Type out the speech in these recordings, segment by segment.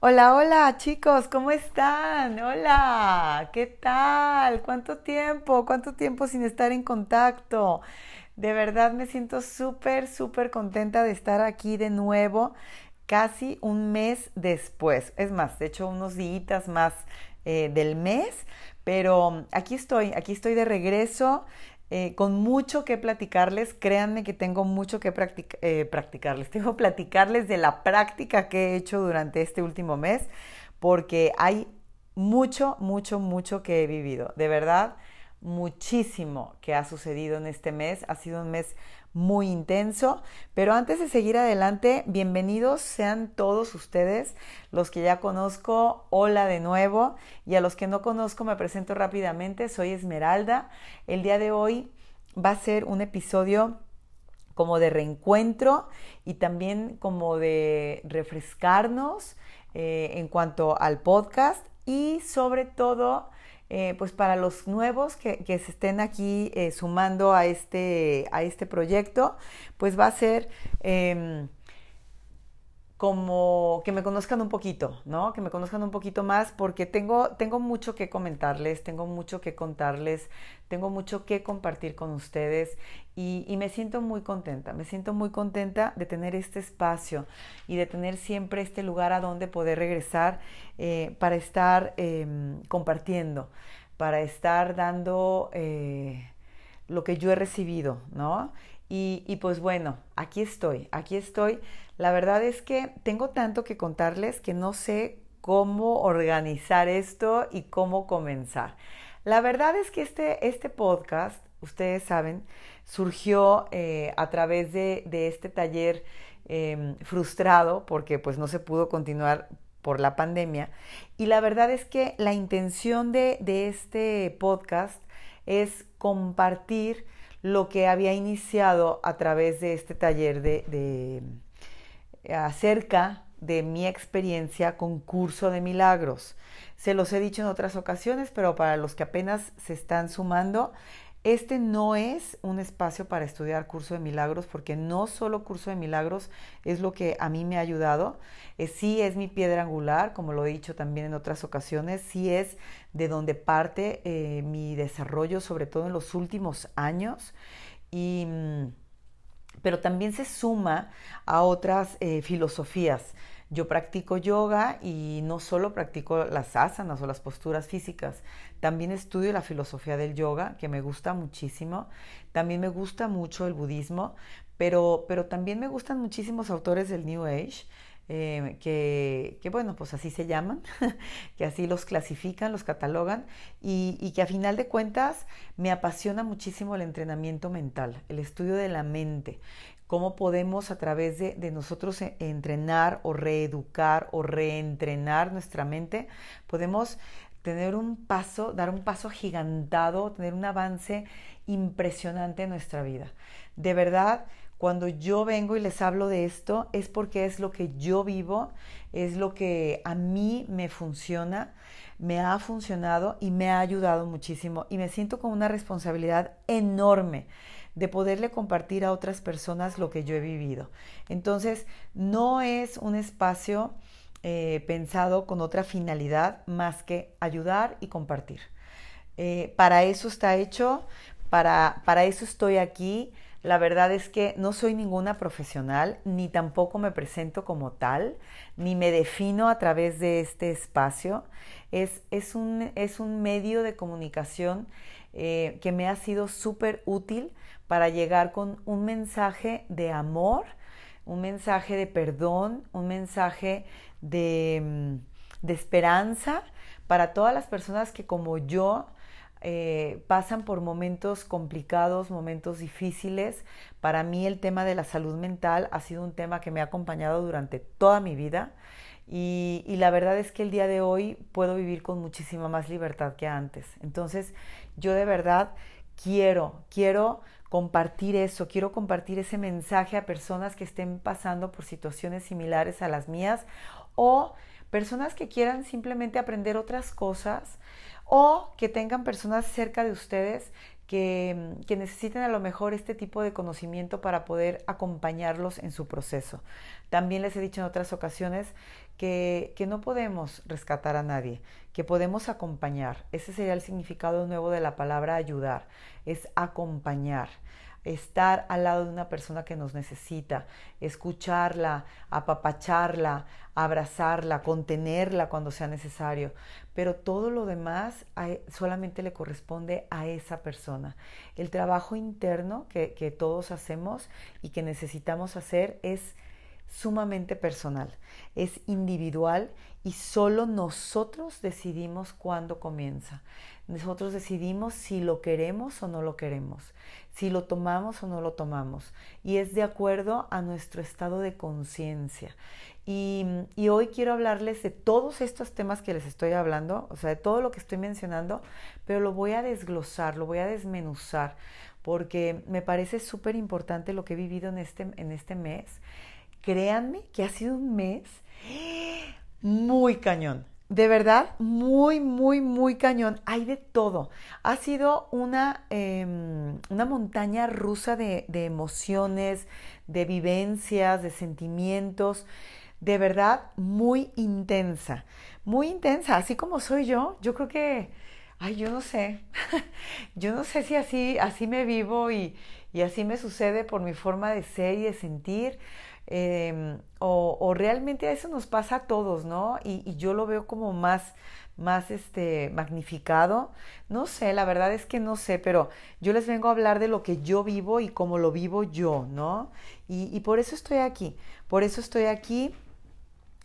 Hola, hola chicos, ¿cómo están? Hola, ¿qué tal? ¿Cuánto tiempo? ¿Cuánto tiempo sin estar en contacto? De verdad me siento súper, súper contenta de estar aquí de nuevo, casi un mes después. Es más, de hecho unos días más eh, del mes, pero aquí estoy, aquí estoy de regreso. Eh, con mucho que platicarles. Créanme que tengo mucho que eh, practicarles. Tengo que platicarles de la práctica que he hecho durante este último mes, porque hay mucho, mucho, mucho que he vivido. De verdad, muchísimo que ha sucedido en este mes. Ha sido un mes muy intenso. Pero antes de seguir adelante, bienvenidos sean todos ustedes, los que ya conozco, hola de nuevo, y a los que no conozco me presento rápidamente, soy Esmeralda. El día de hoy va a ser un episodio como de reencuentro y también como de refrescarnos eh, en cuanto al podcast y sobre todo eh, pues para los nuevos que, se estén aquí eh, sumando a este, a este proyecto, pues va a ser em, como que me conozcan un poquito, ¿no? Que me conozcan un poquito más porque tengo, tengo mucho que comentarles, tengo mucho que contarles, tengo mucho que compartir con ustedes y, me siento muy contenta, me siento muy contenta de tener este espacio y de tener siempre este lugar a donde poder regresar eh, para estar em, compartiendo, para estar dando eh, lo que yo he recibido, ¿no? Y, y pues bueno, aquí estoy, aquí estoy la verdad es que tengo tanto que contarles que no sé cómo organizar esto y cómo comenzar. La verdad es que este, este podcast, ustedes saben, surgió eh, a través de, este taller em, frustrado porque pues no se pudo continuar por la pandemia. Y la verdad es que la intención de, este podcast es compartir lo que había iniciado a través de este taller de acerca de mi experiencia con curso de milagros. Se los he dicho en otras ocasiones, pero para los que apenas se están sumando, este no es un espacio para estudiar curso de milagros, porque no solo curso de milagros es lo que a mí me ha ayudado, eh, sí es mi piedra angular, como lo he dicho también en otras ocasiones, sí es de donde parte eh, mi desarrollo, sobre todo en los últimos años. Y mm, pero también se suma a otras eh, filosofías. Yo practico yoga y no solo practico las asanas o las posturas físicas, también estudio la filosofía del yoga, que me gusta muchísimo. También me gusta mucho el budismo, pero, pero también me gustan muchísimos autores del New Age. Eh, que, bueno, pues así se llaman, que así los clasifican, los catalogan y, que a final de cuentas me apasiona muchísimo el entrenamiento mental, el estudio de la mente, cómo podemos a través de, de nosotros e, entrenar o reeducar o reentrenar nuestra mente, podemos tener un paso, dar un paso gigantado, tener un avance impresionante en nuestra vida. De verdad, cuando yo vengo y les hablo de esto es porque es lo que yo vivo, es lo que a mí me funciona, me ha funcionado y me ha ayudado muchísimo y me siento con una responsabilidad enorme de poderle compartir a otras personas lo que yo he vivido. Entonces, no es un espacio eh, pensado con otra finalidad más que ayudar y compartir. Eh, para eso está hecho, para, para eso estoy aquí la verdad es que no soy ninguna profesional, ni tampoco me presento como tal, ni me defino a través de este espacio. Es, es, un, es un, medio de comunicación eh, que me ha sido súper útil para llegar con un mensaje de amor, un mensaje de perdón, un mensaje de, mm, de esperanza para todas las personas que como yo eh, pasan por momentos complicados, momentos difíciles. Para mí el tema de la salud mental ha sido un tema que me ha acompañado durante toda mi vida y, la verdad es que el día de hoy puedo vivir con muchísima más libertad que antes. Entonces yo de verdad quiero, quiero compartir eso, quiero compartir ese mensaje a personas que estén pasando por situaciones similares a las mías o personas que quieran simplemente aprender otras cosas o que tengan personas cerca de ustedes que, que, necesiten a lo mejor este tipo de conocimiento para poder acompañarlos en su proceso. También les he dicho en otras ocasiones que, que no podemos rescatar a nadie, que podemos acompañar. Ese sería el significado nuevo de la palabra ayudar, es acompañar estar al lado de una persona que nos necesita, escucharla, apapacharla, abrazarla, contenerla cuando sea necesario. Pero todo lo demás solamente le corresponde a esa persona. El trabajo interno que, que todos hacemos y que necesitamos hacer es sumamente personal, es individual y solo nosotros decidimos cuándo comienza. Nosotros decidimos si lo queremos o no lo queremos, si lo tomamos o no lo tomamos. Y es de acuerdo a nuestro estado de conciencia. Y, y, hoy quiero hablarles de todos estos temas que les estoy hablando, o sea, de todo lo que estoy mencionando, pero lo voy a desglosar, lo voy a desmenuzar, porque me parece súper importante lo que he vivido en este, en este mes. Créanme que ha sido un mes muy cañón de verdad, muy, muy, muy cañón. Hay de todo. Ha sido una, em, una montaña rusa de, de, emociones, de vivencias, de sentimientos. De verdad, muy intensa. Muy intensa. Así como soy yo, yo creo que, ay, yo no sé. yo no sé si así, así me vivo y, y así me sucede por mi forma de ser y de sentir Em, o, realmente eso nos pasa a todos, ¿no? Y, yo lo veo como más, más este, magnificado. No sé, la verdad es que no sé, pero yo les vengo a hablar de lo que yo vivo y cómo lo vivo yo, ¿no? Y, por eso estoy aquí, por eso estoy aquí.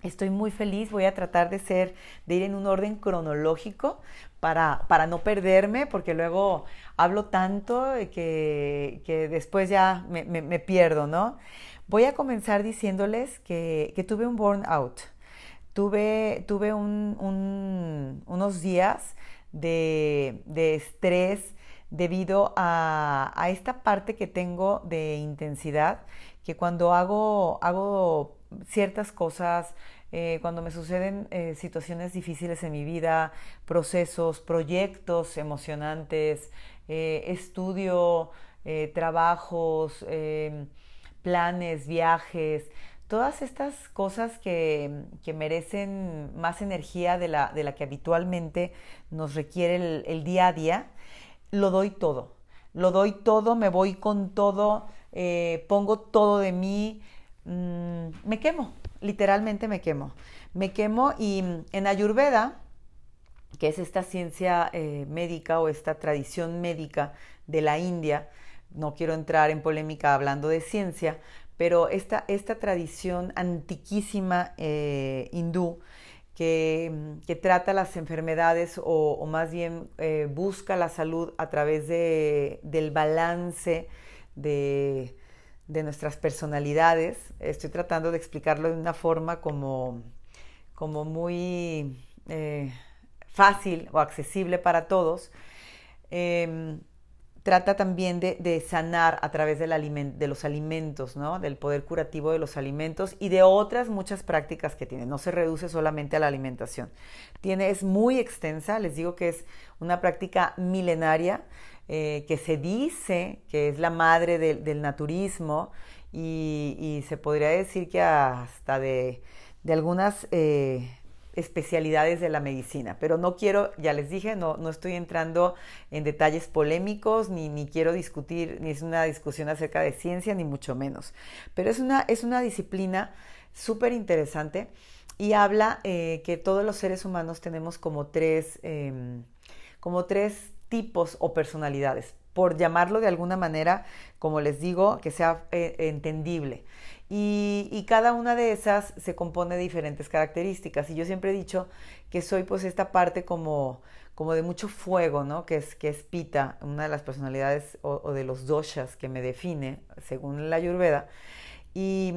Estoy muy feliz, voy a tratar de ser, de ir en un orden cronológico para, para no perderme, porque luego hablo tanto que, que después ya me, me pierdo, ¿no? Voy a comenzar diciéndoles que, tuve un burnout. Tuve, tuve unos días de, estrés debido a, esta parte que tengo de intensidad, que cuando hago, hago ciertas cosas, eh, cuando me suceden eh, situaciones difíciles en mi vida, procesos, proyectos emocionantes, eh, estudio, trabajos, planes, viajes, todas estas cosas que, merecen más energía de la, de la, que habitualmente nos requiere el, día a día, lo doy todo. Lo doy todo, me voy con todo, eh, pongo todo de mí, mm, me quemo, literalmente me quemo. Me quemo y en Ayurveda, que es esta ciencia eh, médica o esta tradición médica de la India, no quiero entrar en polémica hablando de ciencia, pero esta, esta tradición antiquísima eh, hindú que, trata las enfermedades o, más bien eh, busca la salud a través de, del balance de, nuestras personalidades. Estoy tratando de explicarlo de una forma como, como muy eh, fácil o accesible para todos. Em, trata también de, sanar a través de los alimentos, ¿no? del poder curativo de los alimentos y de otras muchas prácticas que tiene. No se reduce solamente a la alimentación. Tiene, es muy extensa, les digo que es una práctica milenaria eh, que se dice que es la madre del naturismo y, se podría decir que hasta de, algunas... Eh, especialidades de la medicina, pero no quiero, ya les dije, no, no estoy entrando en detalles polémicos, ni, ni quiero discutir, ni es una discusión acerca de ciencia, ni mucho menos, pero es una, es una disciplina súper interesante y habla eh, que todos los seres humanos tenemos como tres, em, como tres tipos o personalidades, por llamarlo de alguna manera, como les digo, que sea eh, entendible. Y, cada una de esas se compone de diferentes características. Y yo siempre he dicho que soy pues esta parte como, como de mucho fuego, ¿no? Que es, que es Pita, una de las personalidades o, de los doshas que me define, según la Ayurveda. Y,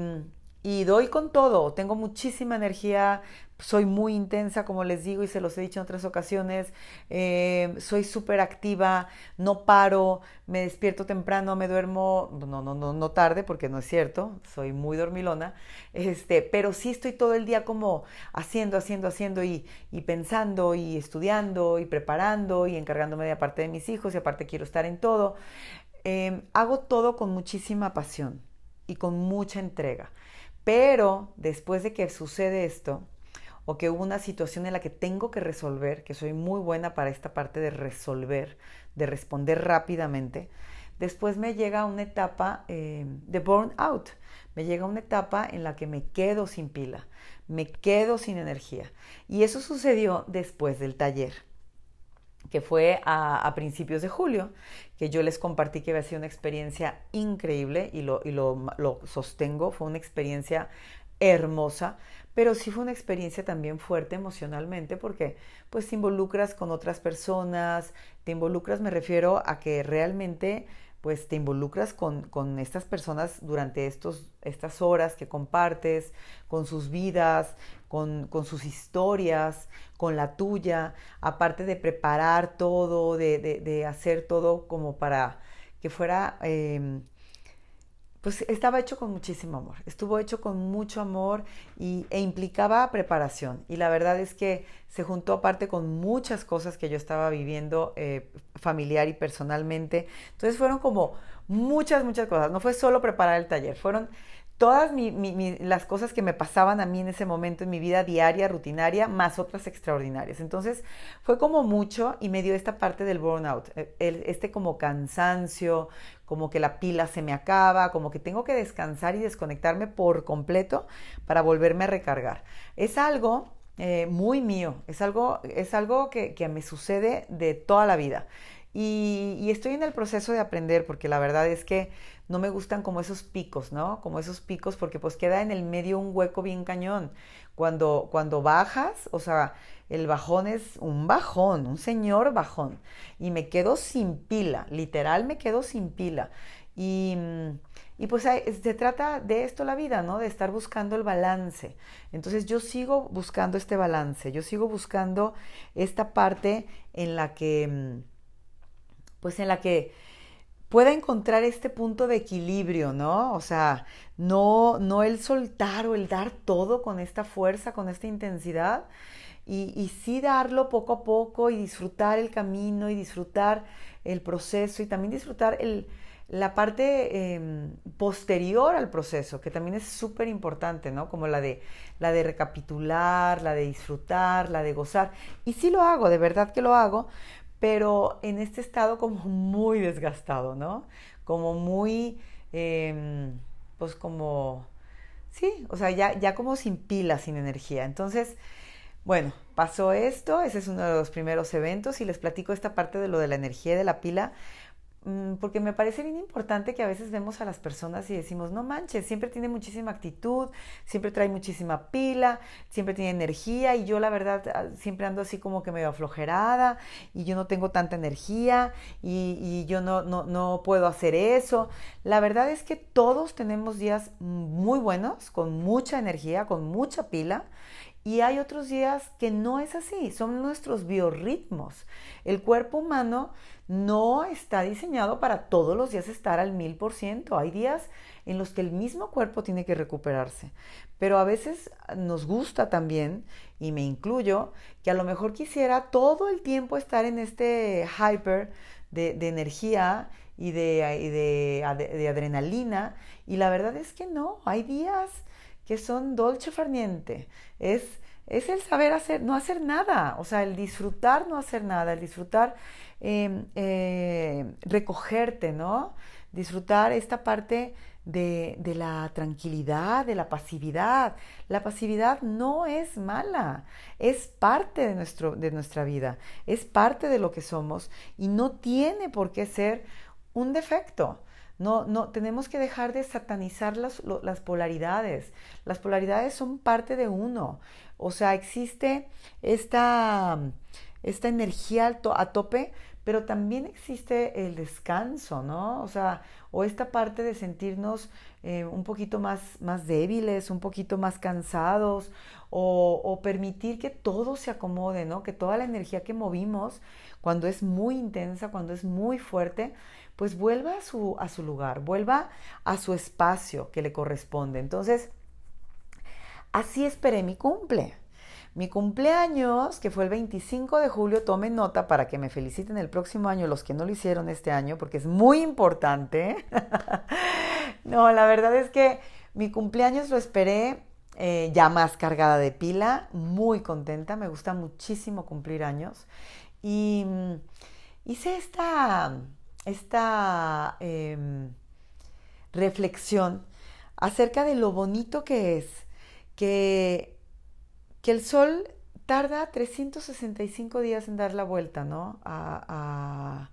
y doy con todo, tengo muchísima energía, soy muy intensa, como les digo y se los he dicho en otras ocasiones, eh, soy súper activa, no paro, me despierto temprano, me duermo, no, no, no, no tarde, porque no es cierto, soy muy dormilona, este, pero sí estoy todo el día como haciendo, haciendo, haciendo y, y pensando y estudiando y preparando y encargándome de aparte de mis hijos y aparte quiero estar en todo. Eh, hago todo con muchísima pasión y con mucha entrega. Pero después de que sucede esto, o que hubo una situación en la que tengo que resolver, que soy muy buena para esta parte de resolver, de responder rápidamente, después me llega una etapa eh, de burnout, me llega una etapa en la que me quedo sin pila, me quedo sin energía. Y eso sucedió después del taller que fue a, principios de julio, que yo les compartí que había sido una experiencia increíble y, lo, y lo, sostengo, fue una experiencia hermosa, pero sí fue una experiencia también fuerte emocionalmente porque pues te involucras con otras personas, te involucras, me refiero a que realmente pues te involucras con, con estas personas durante estos, estas horas que compartes, con sus vidas, con, con, sus historias, con la tuya, aparte de preparar todo, de, de, hacer todo como para que fuera eh, pues estaba hecho con muchísimo amor, estuvo hecho con mucho amor y, e implicaba preparación. Y la verdad es que se juntó aparte con muchas cosas que yo estaba viviendo eh, familiar y personalmente. Entonces fueron como muchas, muchas cosas. No fue solo preparar el taller, fueron todas las cosas que me pasaban a mí en ese momento en mi vida diaria, rutinaria, más otras extraordinarias. Entonces fue como mucho y me dio esta parte del burnout, eh, este como cansancio, como que la pila se me acaba, como que tengo que descansar y desconectarme por completo para volverme a recargar. Es algo eh, muy mío, es algo, es algo que, me sucede de toda la vida. Y estoy en el proceso de aprender porque la verdad es que no me gustan como esos picos, ¿no? Como esos picos porque pues queda en el medio un hueco bien cañón. Cuando, cuando bajas, o sea, el bajón es un bajón, un señor bajón. Y me quedo sin pila, literal me quedo sin pila. Y, y pues se trata de esto la vida, ¿no? De estar buscando el balance. Entonces yo sigo buscando este balance, yo sigo buscando esta parte en la que, pues en la que pueda encontrar este punto de equilibrio, ¿no? O sea, no, no el soltar o el dar todo con esta fuerza, con esta intensidad, y, sí darlo poco a poco y disfrutar el camino y disfrutar el proceso y también disfrutar el, la parte em, posterior al proceso, que también es súper importante, ¿no? Como la de, la de recapitular, la de disfrutar, la de gozar. Y sí lo hago, de verdad que lo hago, pero en este estado como muy desgastado, ¿no? Como muy, em, pues como, sí, o sea, ya, ya como sin pila, sin energía. Entonces, bueno, pasó esto, ese es uno de los primeros eventos y les platico esta parte de lo de la energía y de la pila porque me parece bien importante que a veces vemos a las personas y decimos, no manches, siempre tiene muchísima actitud, siempre trae muchísima pila, siempre tiene energía y yo la verdad ah, siempre ando así como que medio aflojerada y yo no tengo tanta energía y, y yo no, no, no puedo hacer eso. La verdad es que todos tenemos días muy buenos, con mucha energía, con mucha pila y hay otros días que no es así, son nuestros biorritmos. El cuerpo humano no está diseñado para todos los días estar al mil por ciento. Hay días en los que el mismo cuerpo tiene que recuperarse. Pero a veces nos gusta también, y me incluyo, que a lo mejor quisiera todo el tiempo estar en este hyper de, energía y, de, de adrenalina. Y la verdad es que no, hay días que son dolce farniente. Es, es el saber hacer, no hacer nada, o sea, el disfrutar, no hacer nada, el disfrutar, em, eh, recogerte, ¿no? Disfrutar esta parte de, de, la tranquilidad, de la pasividad. La pasividad no es mala, es parte de, nuestro, de nuestra vida, es parte de lo que somos y no tiene por qué ser un defecto. No, no, tenemos que dejar de satanizar las, las polaridades. Las polaridades son parte de uno. O sea, existe esta, esta energía a tope, pero también existe el descanso, ¿no? O sea, o esta parte de sentirnos eh, un poquito más, más débiles, un poquito más cansados, o, o, permitir que todo se acomode, ¿no? Que toda la energía que movimos, cuando es muy intensa, cuando es muy fuerte, pues vuelva a su, a su lugar, vuelva a su espacio que le corresponde. Entonces, así esperé mi cumple. Mi cumpleaños, que fue el 25 de julio, tomen nota para que me feliciten el próximo año los que no lo hicieron este año, porque es muy importante. no, la verdad es que mi cumpleaños lo esperé eh, ya más cargada de pila, muy contenta, me gusta muchísimo cumplir años. Y mm, hice esta, esta em, reflexión acerca de lo bonito que es que que el Sol tarda 365 días en dar la vuelta, ¿no? A,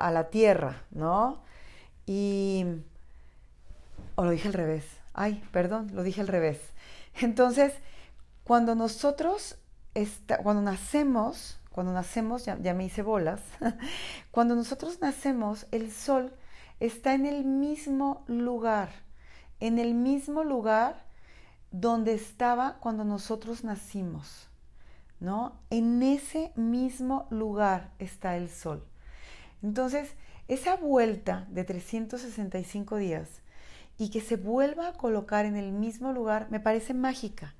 la Tierra, ¿no? Y... O lo dije al revés. Ay, perdón, lo dije al revés. Entonces, cuando nosotros, cuando nacemos, cuando nacemos, ya, me hice bolas, cuando nosotros nacemos, el Sol está en el mismo lugar, en el mismo lugar donde estaba cuando nosotros nacimos, ¿no? En ese mismo lugar está el sol. Entonces, esa vuelta de 365 días y que se vuelva a colocar en el mismo lugar me parece mágica.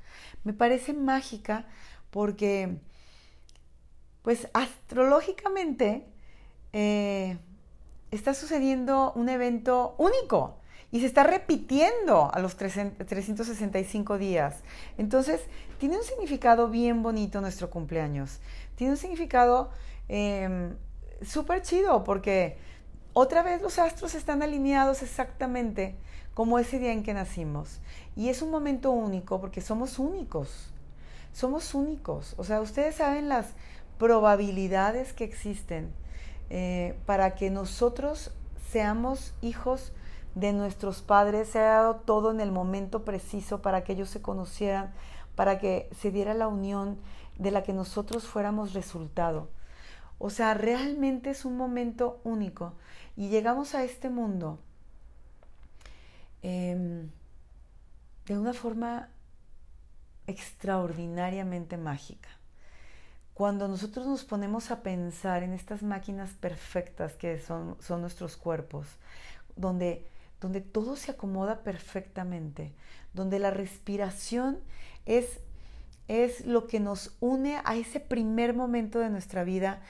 Me parece mágica porque, pues astrológicamente, eh, está sucediendo un evento único y se está repitiendo a los 365 días. Entonces, tiene un significado bien bonito nuestro cumpleaños. Tiene un significado em, súper chido porque otra vez los astros están alineados exactamente como ese día en que nacimos. Y es un momento único porque somos únicos. Somos únicos. O sea, ustedes saben las probabilidades que existen eh, para que nosotros seamos hijos de nuestros padres, se ha dado todo en el momento preciso para que ellos se conocieran, para que se diera la unión de la que nosotros fuéramos resultado. O sea, realmente es un momento único. Y llegamos a este mundo em, de una forma extraordinariamente mágica. Cuando nosotros nos ponemos a pensar en estas máquinas perfectas que son, son nuestros cuerpos, donde donde todo se acomoda perfectamente, donde la respiración es, es lo que nos une a ese primer momento de nuestra vida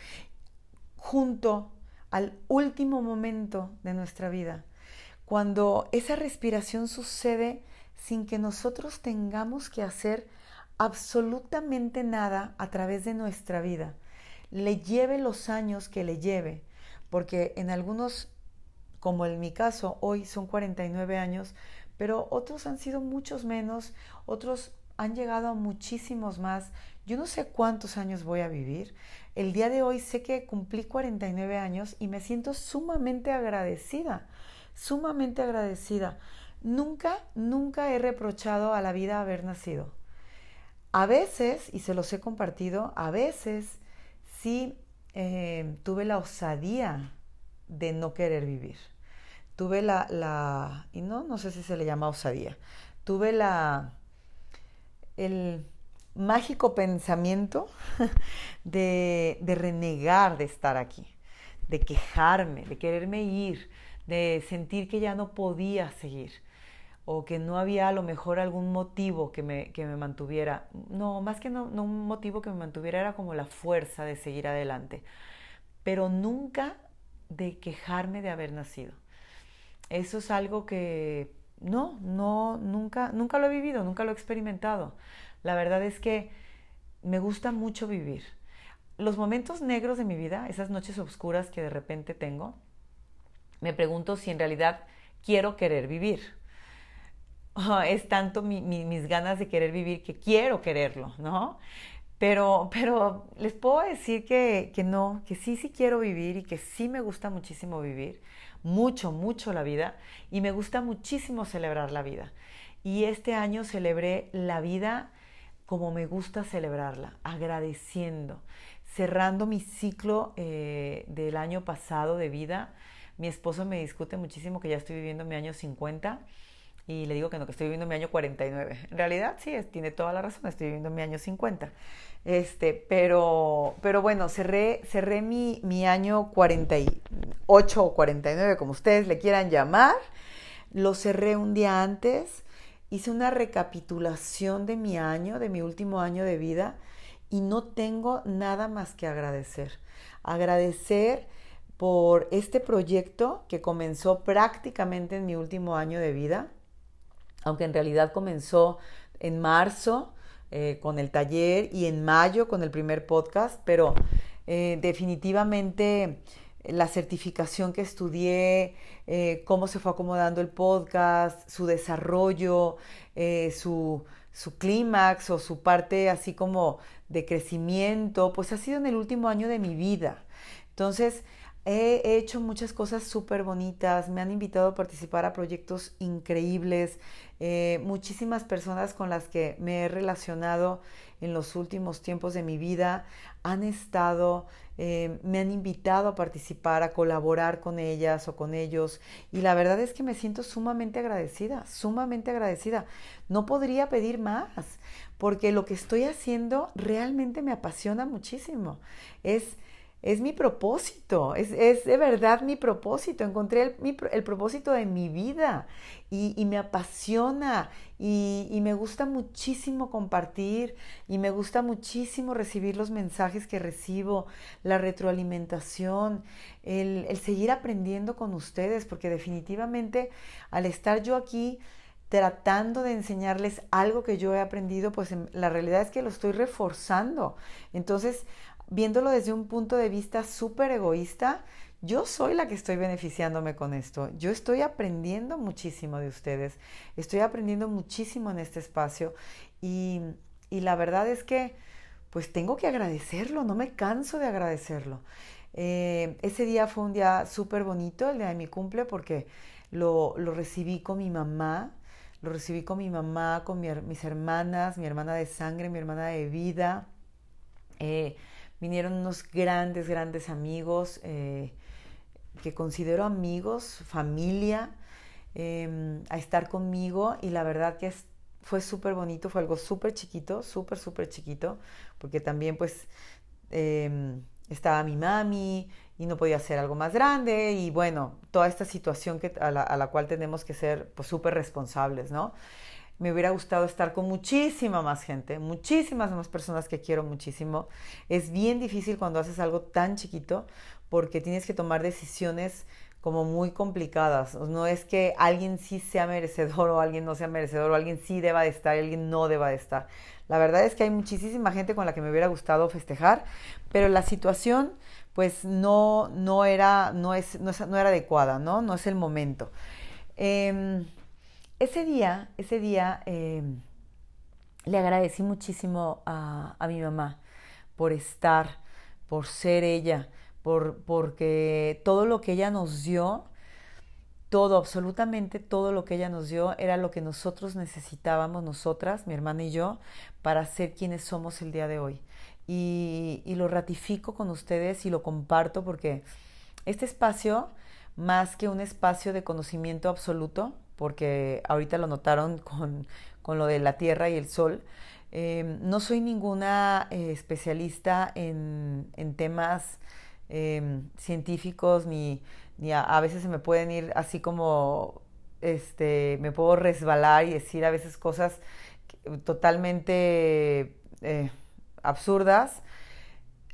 junto al último momento de nuestra vida. Cuando esa respiración sucede sin que nosotros tengamos que hacer absolutamente nada a través de nuestra vida, le lleve los años que le lleve, porque en algunos como en mi caso, hoy son 49 años, pero otros han sido muchos menos, otros han llegado a muchísimos más. Yo no sé cuántos años voy a vivir. El día de hoy sé que cumplí 49 años y me siento sumamente agradecida, sumamente agradecida. Nunca, nunca he reprochado a la vida haber nacido. A veces, y se los he compartido, a veces sí eh, tuve la osadía de no querer vivir. Tuve la, la, y no, no sé si se le llama osadía, tuve la, el mágico pensamiento de, de renegar de estar aquí, de quejarme, de quererme ir, de sentir que ya no podía seguir o que no había a lo mejor algún motivo que me, que me mantuviera. No, más que no, un motivo que me mantuviera era como la fuerza de seguir adelante, pero nunca de quejarme de haber nacido. Eso es algo que no, no, nunca, nunca lo he vivido, nunca lo he experimentado. La verdad es que me gusta mucho vivir. Los momentos negros de mi vida, esas noches oscuras que de repente tengo, me pregunto si en realidad quiero querer vivir. es tanto mis ganas de querer vivir que quiero quererlo, ¿no? Pero, pero les puedo decir que, que no, que sí, sí quiero vivir y que sí me gusta muchísimo vivir mucho, mucho la vida y me gusta muchísimo celebrar la vida. Y este año celebré la vida como me gusta celebrarla, agradeciendo, cerrando mi ciclo eh, del año pasado de vida. Mi esposo me discute muchísimo que ya estoy viviendo mi año 50 y le digo que no, que estoy viviendo mi año 49. En realidad sí, tiene toda la razón, estoy viviendo mi año 50. Este, pero, pero bueno, cerré, cerré mi, mi año 48 o 49, como ustedes le quieran llamar. Lo cerré un día antes, hice una recapitulación de mi año, de mi último año de vida, y no tengo nada más que agradecer. Agradecer por este proyecto que comenzó prácticamente en mi último año de vida aunque en realidad comenzó en marzo eh, con el taller y en mayo con el primer podcast, pero eh, definitivamente la certificación que estudié, eh, cómo se fue acomodando el podcast, su desarrollo, su, su clímax o su parte así como de crecimiento, pues ha sido en el último año de mi vida. Entonces, He hecho muchas cosas súper bonitas, me han invitado a participar a proyectos increíbles, eh, muchísimas personas con las que me he relacionado en los últimos tiempos de mi vida han estado, eh, me han invitado a participar, a colaborar con ellas o con ellos y la verdad es que me siento sumamente agradecida, sumamente agradecida. No podría pedir más porque lo que estoy haciendo realmente me apasiona muchísimo. Es es mi propósito, es, de verdad mi propósito. Encontré el, propósito de mi vida y, me apasiona y, me gusta muchísimo compartir y me gusta muchísimo recibir los mensajes que recibo, la retroalimentación, el, el seguir aprendiendo con ustedes, porque definitivamente al estar yo aquí, tratando de enseñarles algo que yo he aprendido, pues la realidad es que lo estoy reforzando. Entonces, viéndolo desde un punto de vista súper egoísta, yo soy la que estoy beneficiándome con esto. Yo estoy aprendiendo muchísimo de ustedes. Estoy aprendiendo muchísimo en este espacio y, la verdad es que pues tengo que agradecerlo, no me canso de agradecerlo. Eh, ese día fue un día súper bonito, el día de mi cumple, porque lo, recibí con mi mamá, lo recibí con mi mamá, con mis hermanas, mi hermana de sangre, mi hermana de vida. Eh, vinieron unos grandes, grandes amigos eh, que considero amigos, familia, em, a estar conmigo y la verdad que fue súper bonito, fue algo súper chiquito, súper, súper chiquito, porque también pues em, estaba mi mami y no podía hacer algo más grande y bueno, toda esta situación que, a, la, a la cual tenemos que ser pues súper responsables, ¿no? Me hubiera gustado estar con muchísima más gente, muchísimas más personas que quiero muchísimo. Es bien difícil cuando haces algo tan chiquito porque tienes que tomar decisiones como muy complicadas. No es que alguien sí sea merecedor o alguien no sea merecedor o alguien sí deba de estar y alguien no deba de estar. La verdad es que hay muchísima gente con la que me hubiera gustado festejar, pero la situación pues no, no, era, no, es, no, era adecuada, ¿no? No es el momento. Em, ese día, ese día em, le agradecí muchísimo a, mi mamá por estar, por ser ella, por, porque todo lo que ella nos dio, todo, absolutamente todo lo que ella nos dio era lo que nosotros necesitábamos, nosotras, mi hermana y yo, para ser quienes somos el día de hoy. Y, y lo ratifico con ustedes y lo comparto porque este espacio, más que un espacio de conocimiento absoluto, porque ahorita lo notaron con, lo de la Tierra y el Sol. Em, no soy ninguna eh, especialista en, temas em, científicos, ni, a, veces se me pueden ir así como, este, me puedo resbalar y decir a veces cosas totalmente eh, absurdas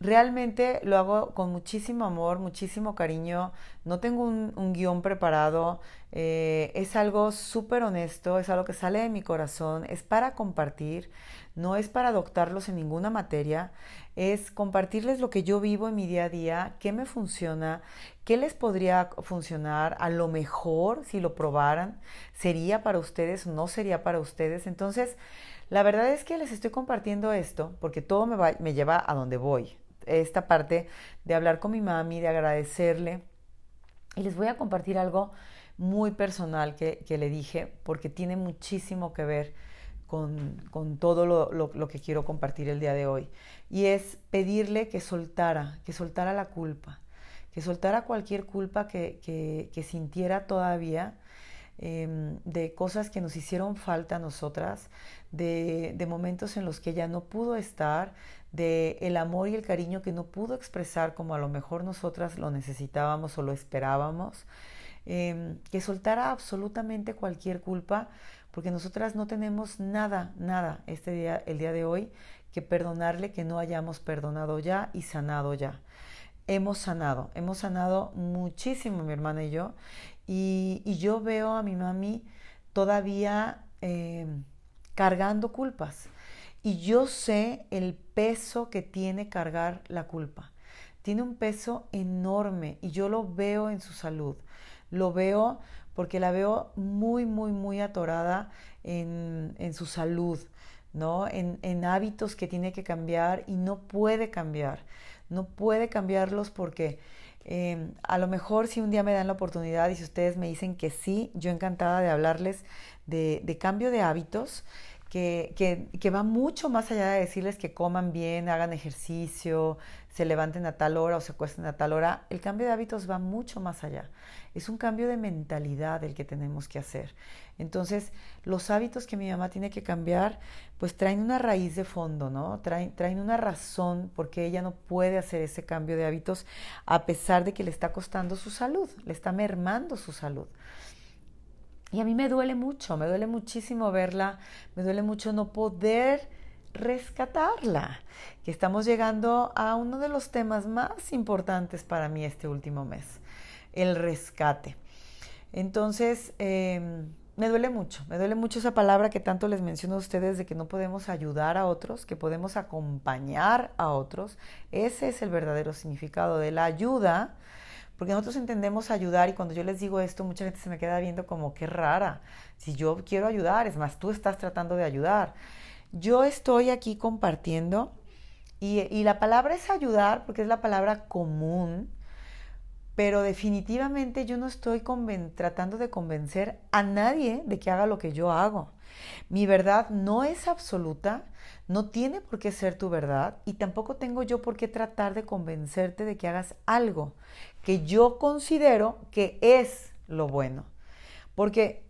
realmente lo hago con muchísimo amor, muchísimo cariño, no tengo un, guion preparado, eh, es algo súper honesto, es algo que sale de mi corazón, es para compartir, no es para adoptarlos en ninguna materia, es compartirles lo que yo vivo en mi día a día, qué me funciona, qué les podría funcionar, a lo mejor si lo probaran, sería para ustedes o no sería para ustedes. Entonces, la verdad es que les estoy compartiendo esto porque todo me, va, me lleva a donde voy esta parte de hablar con mi mami, de agradecerle. Y les voy a compartir algo muy personal que, le dije, porque tiene muchísimo que ver con, todo lo, que quiero compartir el día de hoy. Y es pedirle que soltara, que soltara la culpa, que soltara cualquier culpa que, sintiera todavía em, de cosas que nos hicieron falta a nosotras, de, de, momentos en los que ella no pudo estar, de el amor y el cariño que no pudo expresar como a lo mejor nosotras lo necesitábamos o lo esperábamos. Em, que soltara absolutamente cualquier culpa, porque nosotras no tenemos nada, nada este día, el día de hoy, que perdonarle que no hayamos perdonado ya y sanado ya. Hemos sanado, hemos sanado muchísimo mi hermana y yo, y, yo veo a mi mami todavía em, cargando culpas. Y yo sé el peso que tiene cargar la culpa. Tiene un peso enorme y yo lo veo en su salud. Lo veo porque la veo muy, muy, muy atorada en, su salud, ¿no? En, hábitos que tiene que cambiar y no puede cambiar. No puede cambiarlos porque em, a lo mejor si un día me dan la oportunidad y si ustedes me dicen que sí, yo encantada de hablarles de, de cambio de hábitos que, que, va mucho más allá de decirles que coman bien, hagan ejercicio, se levanten a tal hora o se acuesten a tal hora. El cambio de hábitos va mucho más allá. Es un cambio de mentalidad el que tenemos que hacer. Entonces, los hábitos que mi mamá tiene que cambiar, pues traen una raíz de fondo, ¿no? Traen, traen una razón porque ella no puede hacer ese cambio de hábitos a pesar de que le está costando su salud, le está mermando su salud. Y a mí me duele mucho, me duele muchísimo verla, me duele mucho no poder rescatarla, que estamos llegando a uno de los temas más importantes para mí este último mes, el rescate. Entonces, em, me duele mucho, me duele mucho esa palabra que tanto les menciono a ustedes de que no podemos ayudar a otros, que podemos acompañar a otros. Ese es el verdadero significado de la ayuda porque nosotros entendemos ayudar y cuando yo les digo esto, mucha gente se me queda viendo como qué rara. Si yo quiero ayudar, es más, tú estás tratando de ayudar. Yo estoy aquí compartiendo y, la palabra es ayudar porque es la palabra común, pero definitivamente yo no estoy tratando de convencer a nadie de que haga lo que yo hago. Mi verdad no es absoluta, no tiene por qué ser tu verdad y tampoco tengo yo por qué tratar de convencerte de que hagas algo que yo considero que es lo bueno. Porque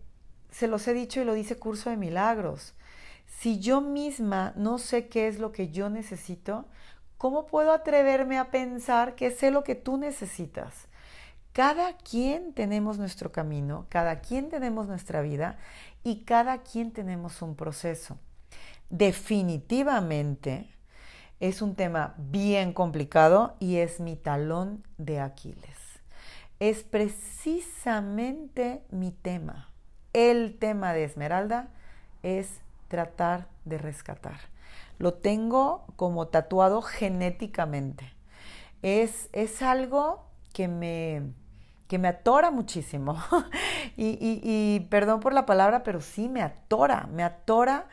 se los he dicho y lo dice Curso de Milagros. Si yo misma no sé qué es lo que yo necesito, ¿cómo puedo atreverme a pensar que sé lo que tú necesitas? Cada quien tenemos nuestro camino, cada quien tenemos nuestra vida y cada quien tenemos un proceso definitivamente es un tema bien complicado y es mi talón de Aquiles. Es precisamente mi tema. El tema de Esmeralda es tratar de rescatar. Lo tengo como tatuado genéticamente. Es, es algo que me, que me atora muchísimo. y, y perdón por la palabra, pero sí me atora, me atora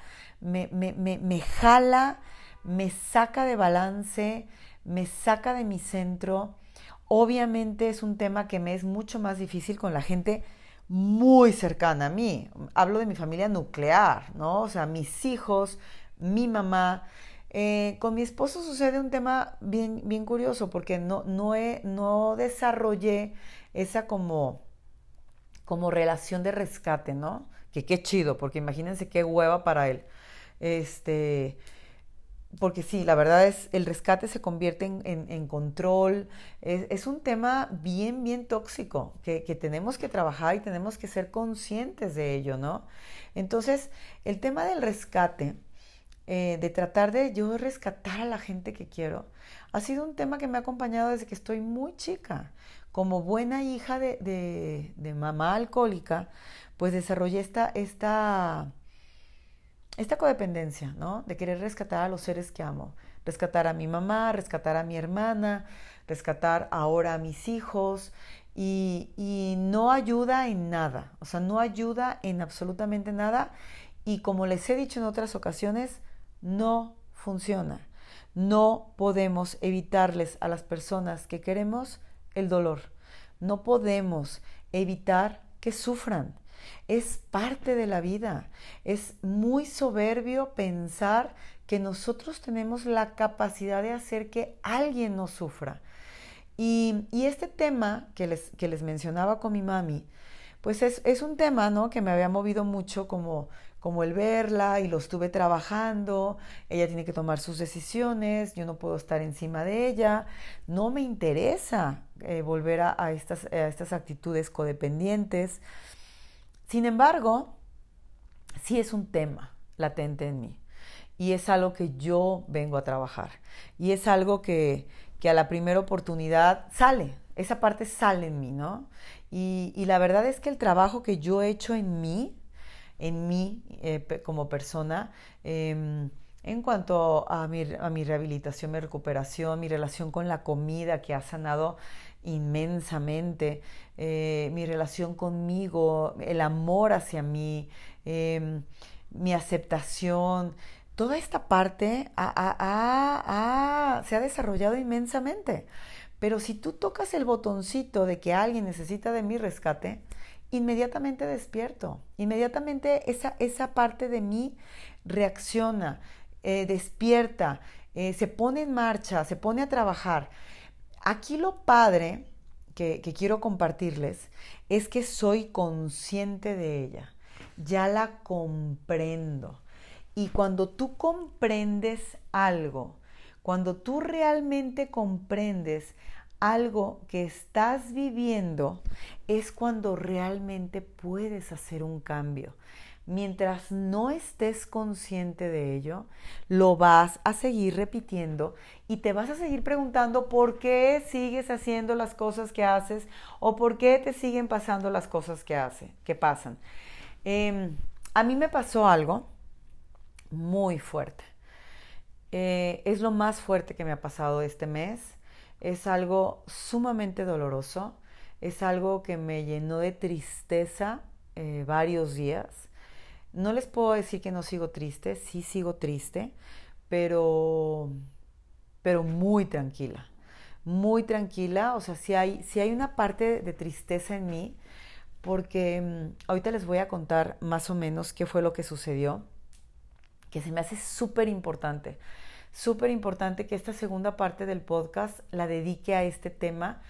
me, me, me, jala, me saca de balance, me saca de mi centro. Obviamente es un tema que me es mucho más difícil con la gente muy cercana a mí. Hablo de mi familia nuclear, ¿no? O sea, mis hijos, mi mamá. Eh, con mi esposo sucede un tema bien, bien curioso porque no, no, he, no desarrollé esa como, como relación de rescate, ¿no? Que qué chido, porque imagínense qué hueva para él. Este, porque sí, la verdad es, el rescate se convierte en, control. Es, un tema bien, bien tóxico que, tenemos que trabajar y tenemos que ser conscientes de ello, ¿no? Entonces, el tema del rescate, eh, de tratar de yo rescatar a la gente que quiero, ha sido un tema que me ha acompañado desde que estoy muy chica. Como buena hija de, de mamá alcohólica, pues desarrollé esta, esta esta codependencia, ¿no? De querer rescatar a los seres que amo. Rescatar a mi mamá, rescatar a mi hermana, rescatar ahora a mis hijos. Y, y, no ayuda en nada, o sea, no ayuda en absolutamente nada. Y como les he dicho en otras ocasiones, no funciona. No podemos evitarles a las personas que queremos el dolor. No podemos evitar que sufran. Es parte de la vida. Es muy soberbio pensar que nosotros tenemos la capacidad de hacer que alguien no sufra. Y, este tema que les, que les mencionaba con mi mami, pues es, un tema, ¿no? Que me había movido mucho como, como el verla y lo estuve trabajando, ella tiene que tomar sus decisiones, yo no puedo estar encima de ella, no me interesa eh, volver a, estas, a estas actitudes codependientes. Sin embargo, sí es un tema latente en mí y es algo que yo vengo a trabajar y es algo que, que a la primera oportunidad sale, esa parte sale en mí, ¿no? Y, la verdad es que el trabajo que yo he hecho en mí, en mí eh, como persona, em, en cuanto a mi, a mi rehabilitación, mi recuperación, mi relación con la comida que ha sanado inmensamente, eh, mi relación conmigo, el amor hacia mí, em, mi aceptación, toda esta parte se ha desarrollado inmensamente. Pero si tú tocas el botoncito de que alguien necesita de mi rescate, inmediatamente despierto. Inmediatamente esa, esa parte de mí reacciona, eh, despierta, eh, se pone en marcha, se pone a trabajar. Aquí lo padre que, que quiero compartirles es que soy consciente de ella, ya la comprendo. Y cuando tú comprendes algo, cuando tú realmente comprendes algo que estás viviendo, es cuando realmente puedes hacer un cambio. Mientras no estés consciente de ello, lo vas a seguir repitiendo y te vas a seguir preguntando por qué sigues haciendo las cosas que haces o por qué te siguen pasando las cosas que, que pasan. Em, a mí me pasó algo muy fuerte. Eh, es lo más fuerte que me ha pasado este mes. Es algo sumamente doloroso. Es algo que me llenó de tristeza eh, varios días. No les puedo decir que no sigo triste, sí sigo triste, pero, pero muy tranquila. Muy tranquila. O sea, si hay, hay una parte de tristeza en mí, porque mm, ahorita les voy a contar más o menos qué fue lo que sucedió que se me hace súper importante, súper importante que esta segunda parte del podcast la dedique a este tema,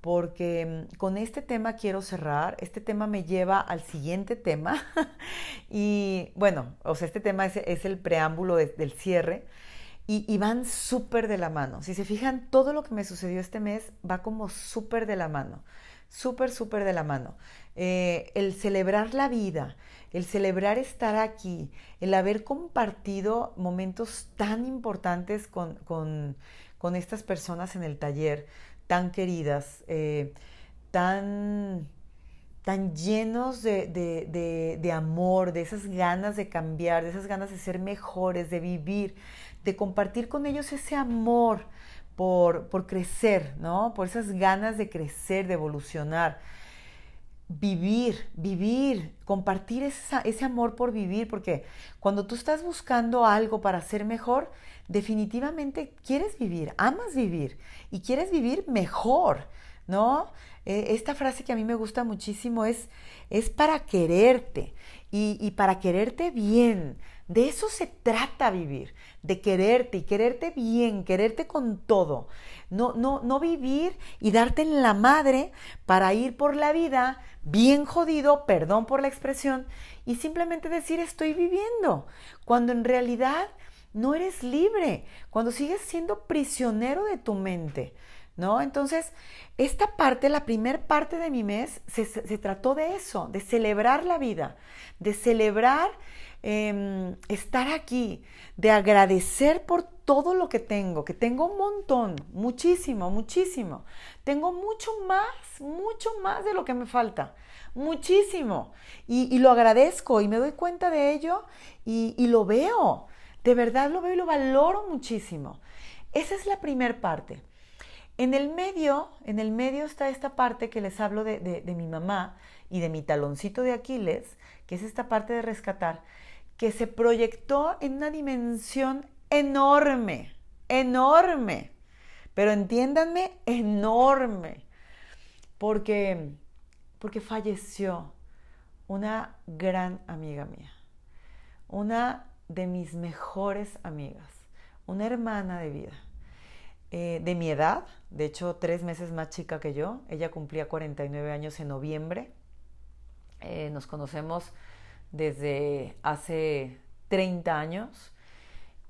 porque mm, con este tema quiero cerrar, este tema me lleva al siguiente tema y bueno, o sea, este tema es, el preámbulo del cierre. Y, van súper de la mano. Si se fijan, todo lo que me sucedió este mes va como súper de la mano. Súper, súper de la mano. Eh, el celebrar la vida, el celebrar estar aquí, el haber compartido momentos tan importantes con, estas personas en el taller, tan queridas, eh, tan, tan llenos de, amor, de esas ganas de cambiar, de esas ganas de ser mejores, de vivir, de compartir con ellos ese amor por, por crecer, ¿no? Por esas ganas de crecer, de evolucionar vivir, vivir, compartir ese amor por vivir, porque cuando tú estás buscando algo para ser mejor, definitivamente quieres vivir, amas vivir y quieres vivir mejor, ¿no? E, esta frase que a mí me gusta muchísimo es, es para quererte y, y para quererte bien. De eso se trata vivir, de quererte y quererte bien, quererte con todo. No, no, no vivir y darte en la madre para ir por la vida bien jodido, perdón por la expresión, y simplemente decir estoy viviendo, cuando en realidad no eres libre, cuando sigues siendo prisionero de tu mente. ¿No? Entonces, esta parte, la primera parte de mi mes, se, trató de eso, de celebrar la vida, de celebrar Em, estar aquí, de agradecer por todo lo que tengo, que tengo un montón, muchísimo, muchísimo. Tengo mucho más, mucho más de lo que me falta, muchísimo. Y, lo agradezco y me doy cuenta de ello y, lo veo, de verdad lo veo y lo valoro muchísimo. Esa es la primera parte. En el medio, en el medio está esta parte que les hablo de mi mamá y de mi taloncito de Aquiles, que es esta parte de rescatar que se proyectó en una dimensión enorme, enorme, pero entiéndanme, enorme, porque, porque falleció, una gran amiga mía, una de mis mejores amigas, una hermana de vida, eh, de mi edad, de hecho tres meses más chica que yo, ella cumplía 49 años en noviembre, eh, nos conocemos desde hace 30 años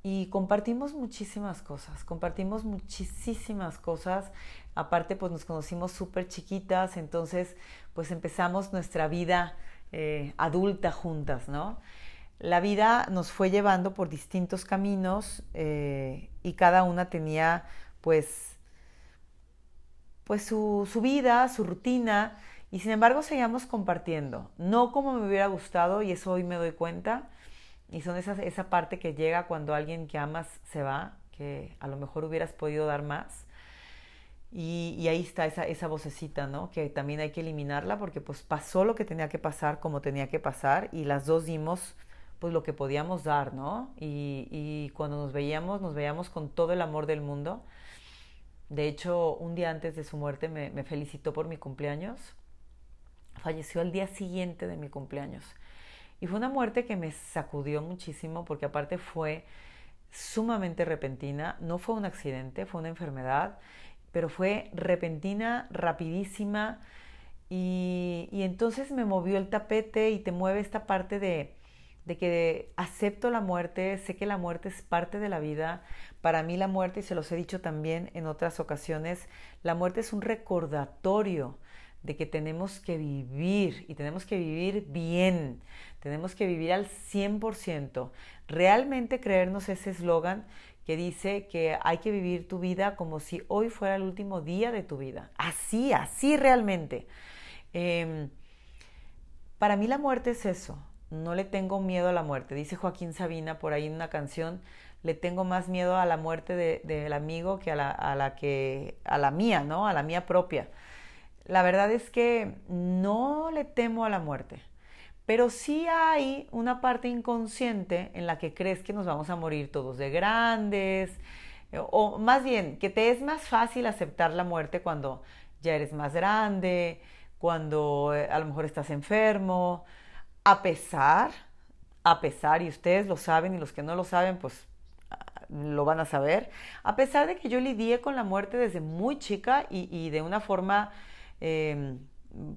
y compartimos muchísimas cosas, compartimos muchísimas cosas, aparte pues nos conocimos súper chiquitas, entonces pues empezamos nuestra vida eh, adulta juntas, ¿no? La vida nos fue llevando por distintos caminos eh, y cada una tenía pues, pues su, su vida, su rutina y sin embargo seguíamos compartiendo, no como me hubiera gustado y eso hoy me doy cuenta, y son esas, esa parte que llega cuando alguien que amas se va, que a lo mejor hubieras podido dar más. Y, ahí está esa, esa vocecita, ¿no? Que también hay que eliminarla porque pues pasó lo que tenía que pasar como tenía que pasar y las dos dimos pues lo que podíamos dar, ¿no? Y, cuando nos veíamos, nos veíamos con todo el amor del mundo. De hecho, un día antes de su muerte me, me felicitó por mi cumpleaños. Falleció al día siguiente de mi cumpleaños. Y fue una muerte que me sacudió muchísimo porque aparte fue sumamente repentina, no fue un accidente, fue una enfermedad, pero fue repentina, rapidísima y, entonces me movió el tapete y te mueve esta parte de, de que acepto la muerte, sé que la muerte es parte de la vida. Para mí la muerte, y se los he dicho también en otras ocasiones, la muerte es un recordatorio de que tenemos que vivir y tenemos que vivir bien, tenemos que vivir al 100%. Realmente creernos ese eslogan que dice que hay que vivir tu vida como si hoy fuera el último día de tu vida. Así, así realmente. Em, para mí la muerte es eso. No le tengo miedo a la muerte. Dice Joaquín Sabina por ahí en una canción, le tengo más miedo a la muerte del amigo que a la, a la que a la mía, ¿no? A la mía propia. La verdad es que no le temo a la muerte, pero sí hay una parte inconsciente en la que crees que nos vamos a morir todos de grandes, o más bien que te es más fácil aceptar la muerte cuando ya eres más grande, cuando eh, a lo mejor estás enfermo, a pesar, a pesar, y ustedes lo saben y los que no lo saben, pues ah, lo van a saber, a pesar de que yo lidié con la muerte desde muy chica y, y de una forma Em,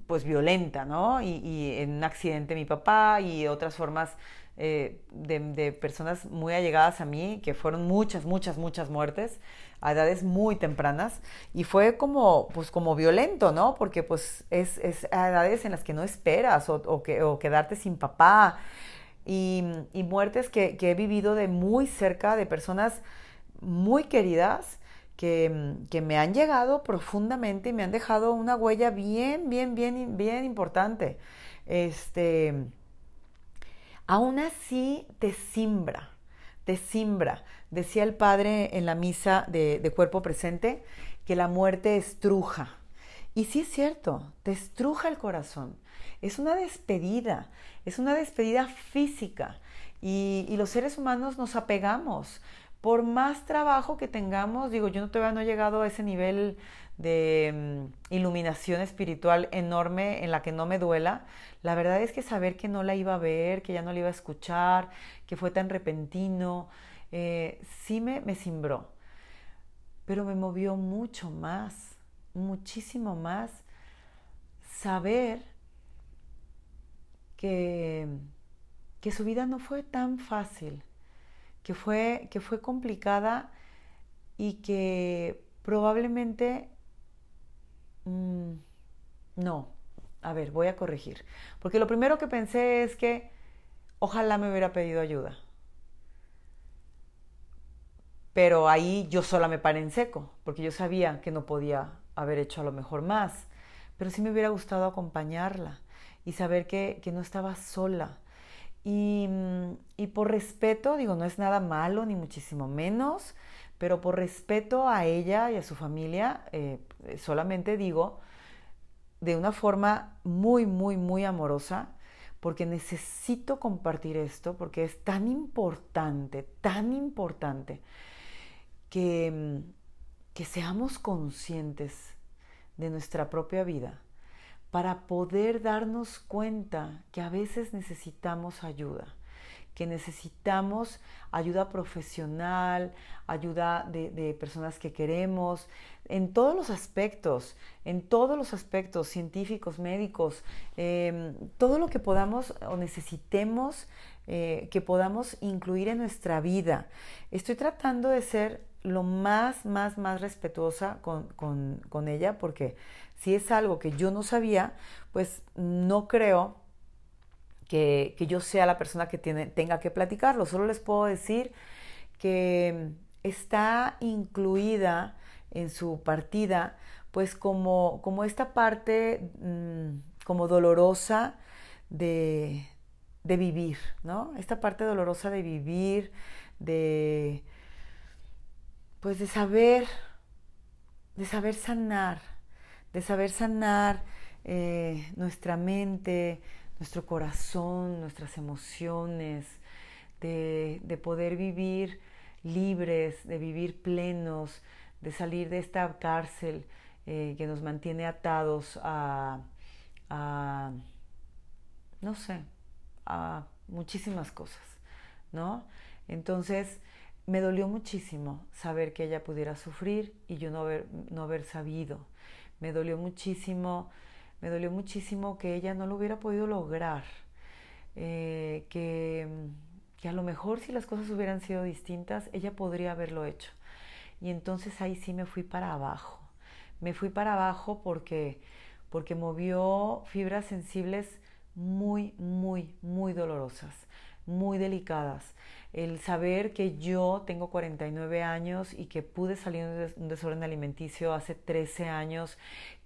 pues violenta, ¿no? Y, en un accidente mi papá y otras formas eh, de, personas muy allegadas a mí, que fueron muchas, muchas, muchas muertes a edades muy tempranas y fue como, pues como violento, ¿no? Porque pues es, a edades en las que no esperas o, que, o quedarte sin papá y, muertes que, que he vivido de muy cerca de personas muy queridas que, me han llegado profundamente y me han dejado una huella bien, bien, bien, bien importante. Este, aún así te simbra, te simbra. Decía el padre en la misa de, cuerpo presente que la muerte estruja. Y sí es cierto, te estruja el corazón. Es una despedida, es una despedida física. Y los seres humanos nos apegamos por más trabajo que tengamos, digo, yo no todavía no he llegado a ese nivel de mm, iluminación espiritual enorme en la que no me duela, la verdad es que saber que no la iba a ver, que ya no la iba a escuchar, que fue tan repentino, eh, sí me, me pero me movió mucho más, muchísimo más saber que, que su vida no fue tan fácil que fue, que fue complicada y que probablemente mm, no. A ver, voy a corregir. Porque lo primero que pensé es que ojalá me hubiera pedido ayuda. Pero ahí yo sola me paré en seco, porque yo sabía que no podía haber hecho a lo mejor más. Pero sí me hubiera gustado acompañarla y saber que, que no estaba sola, Mm, y, por respeto, digo, no es nada malo ni muchísimo menos, pero por respeto a ella y a su familia, eh, solamente digo de una forma muy, muy, muy amorosa, porque necesito compartir esto, porque es tan importante, tan importante que, mm, que seamos conscientes de nuestra propia vida para poder darnos cuenta que a veces necesitamos ayuda, que necesitamos ayuda profesional, ayuda de, personas que queremos, en todos los aspectos, en todos los aspectos científicos, médicos, em, todo lo que podamos o necesitemos eh, que podamos incluir en nuestra vida. Estoy tratando de ser lo más, más, más respetuosa con, ella, porque si es algo que yo no sabía, pues no creo que, yo sea la persona que tiene, tenga que platicarlo. Solo les puedo decir que está incluida en su partida, pues como, como esta parte mm, como dolorosa de, de vivir, ¿no? Esta parte dolorosa de vivir, de pues de saber, de saber sanar, de saber sanar eh, nuestra mente, nuestro corazón, nuestras emociones, de, poder vivir libres, de vivir plenos, de salir de esta cárcel eh, que nos mantiene atados a, a, no sé, a muchísimas cosas, ¿no? Entonces, me dolió muchísimo saber que ella pudiera sufrir y yo no haber, no haber sabido. Me dolió muchísimo, me dolió muchísimo que ella no lo hubiera podido lograr. Eh, que, que a lo mejor si las cosas hubieran sido distintas, ella podría haberlo hecho. Y entonces ahí sí me fui para abajo. Me fui para abajo porque, porque movió fibras sensibles muy, muy, muy dolorosas, muy delicadas. El saber que yo tengo 49 años y que pude salir de un desorden alimenticio hace 13 años,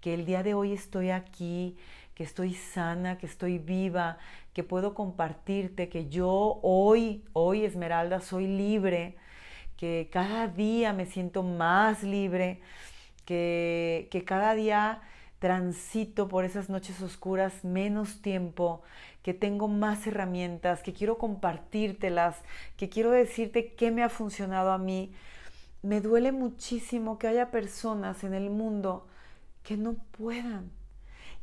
que el día de hoy estoy aquí, que estoy sana, que estoy viva, que puedo compartirte, que yo hoy, hoy Esmeralda, soy libre, que cada día me siento más libre, que, que cada día transito por esas noches oscuras menos tiempo, que tengo más herramientas, que quiero compartírtelas, que quiero decirte qué me ha funcionado a mí. Me duele muchísimo que haya personas en el mundo que no puedan.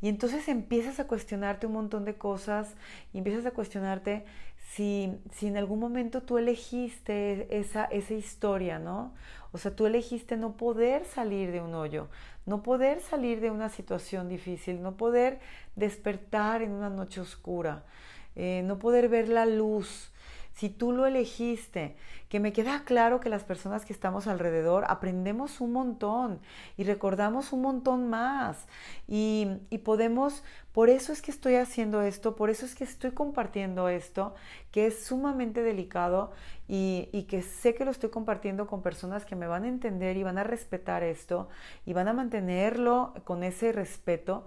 Y entonces empiezas a cuestionarte un montón de cosas y empiezas a cuestionarte si, si en algún momento tú elegiste esa, esa historia, ¿no? O sea, tú elegiste no poder salir de un hoyo, no poder salir de una situación difícil, no poder despertar en una noche oscura, eh, no poder ver la luz. Si tú lo elegiste, que me queda claro que las personas que estamos alrededor aprendemos un montón y recordamos un montón más y, y podemos, por eso es que estoy haciendo esto, por eso es que estoy compartiendo esto, que es sumamente delicado y, que sé que lo estoy compartiendo con personas que me van a entender y van a respetar esto y van a mantenerlo con ese respeto.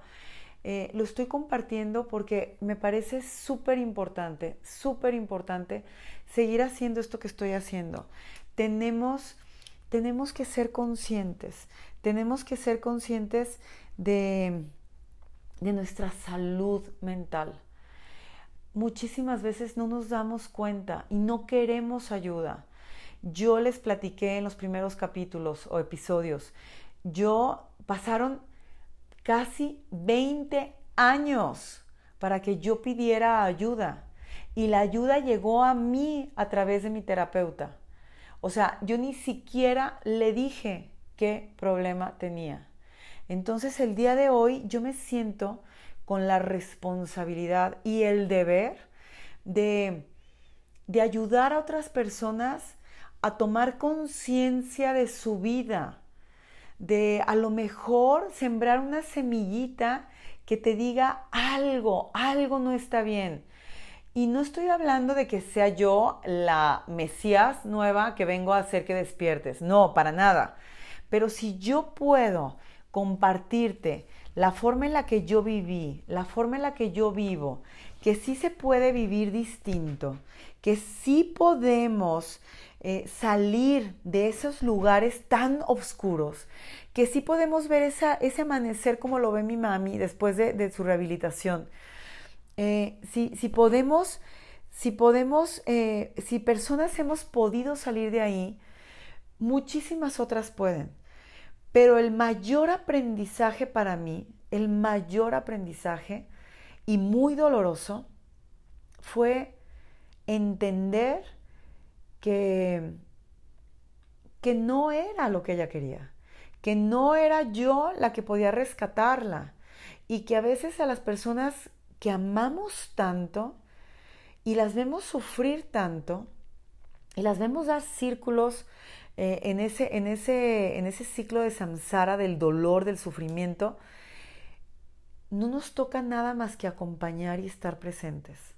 Eh, lo estoy compartiendo porque me parece súper importante, súper importante seguir haciendo esto que estoy haciendo. Tenemos, tenemos que ser conscientes, tenemos que ser conscientes de, de nuestra salud mental muchísimas veces no nos damos cuenta y no queremos ayuda. Yo les platiqué en los primeros capítulos o episodios, yo pasaron casi 20 años para que yo pidiera ayuda y la ayuda llegó a mí a través de mi terapeuta. O sea, yo ni siquiera le dije qué problema tenía. Entonces el día de hoy yo me siento con la responsabilidad y el deber de, de ayudar a otras personas a tomar conciencia de su vida, de a lo mejor sembrar una semillita que te diga algo, algo no está bien. Y no estoy hablando de que sea yo la Mesías nueva que vengo a hacer que despiertes, no, para nada. Pero si yo puedo compartirte la forma en la que yo viví, la forma en la que yo vivo, que sí se puede vivir distinto, que sí podemos eh, salir de esos lugares tan oscuros, que sí podemos ver ese amanecer como lo ve mi mami después de, su rehabilitación. Eh, si, podemos, si podemos, eh, si personas hemos podido salir de ahí, muchísimas otras pueden. Pero el mayor aprendizaje para mí el mayor aprendizaje y muy doloroso fue entender que, que no era lo que ella quería, que no era yo la que podía rescatarla y que a veces a las personas que amamos tanto y las vemos sufrir tanto y las vemos dar círculos eh, en, ese, en, ese, en ese ciclo de samsara, del dolor, del sufrimiento, no nos toca nada más que acompañar y estar presentes.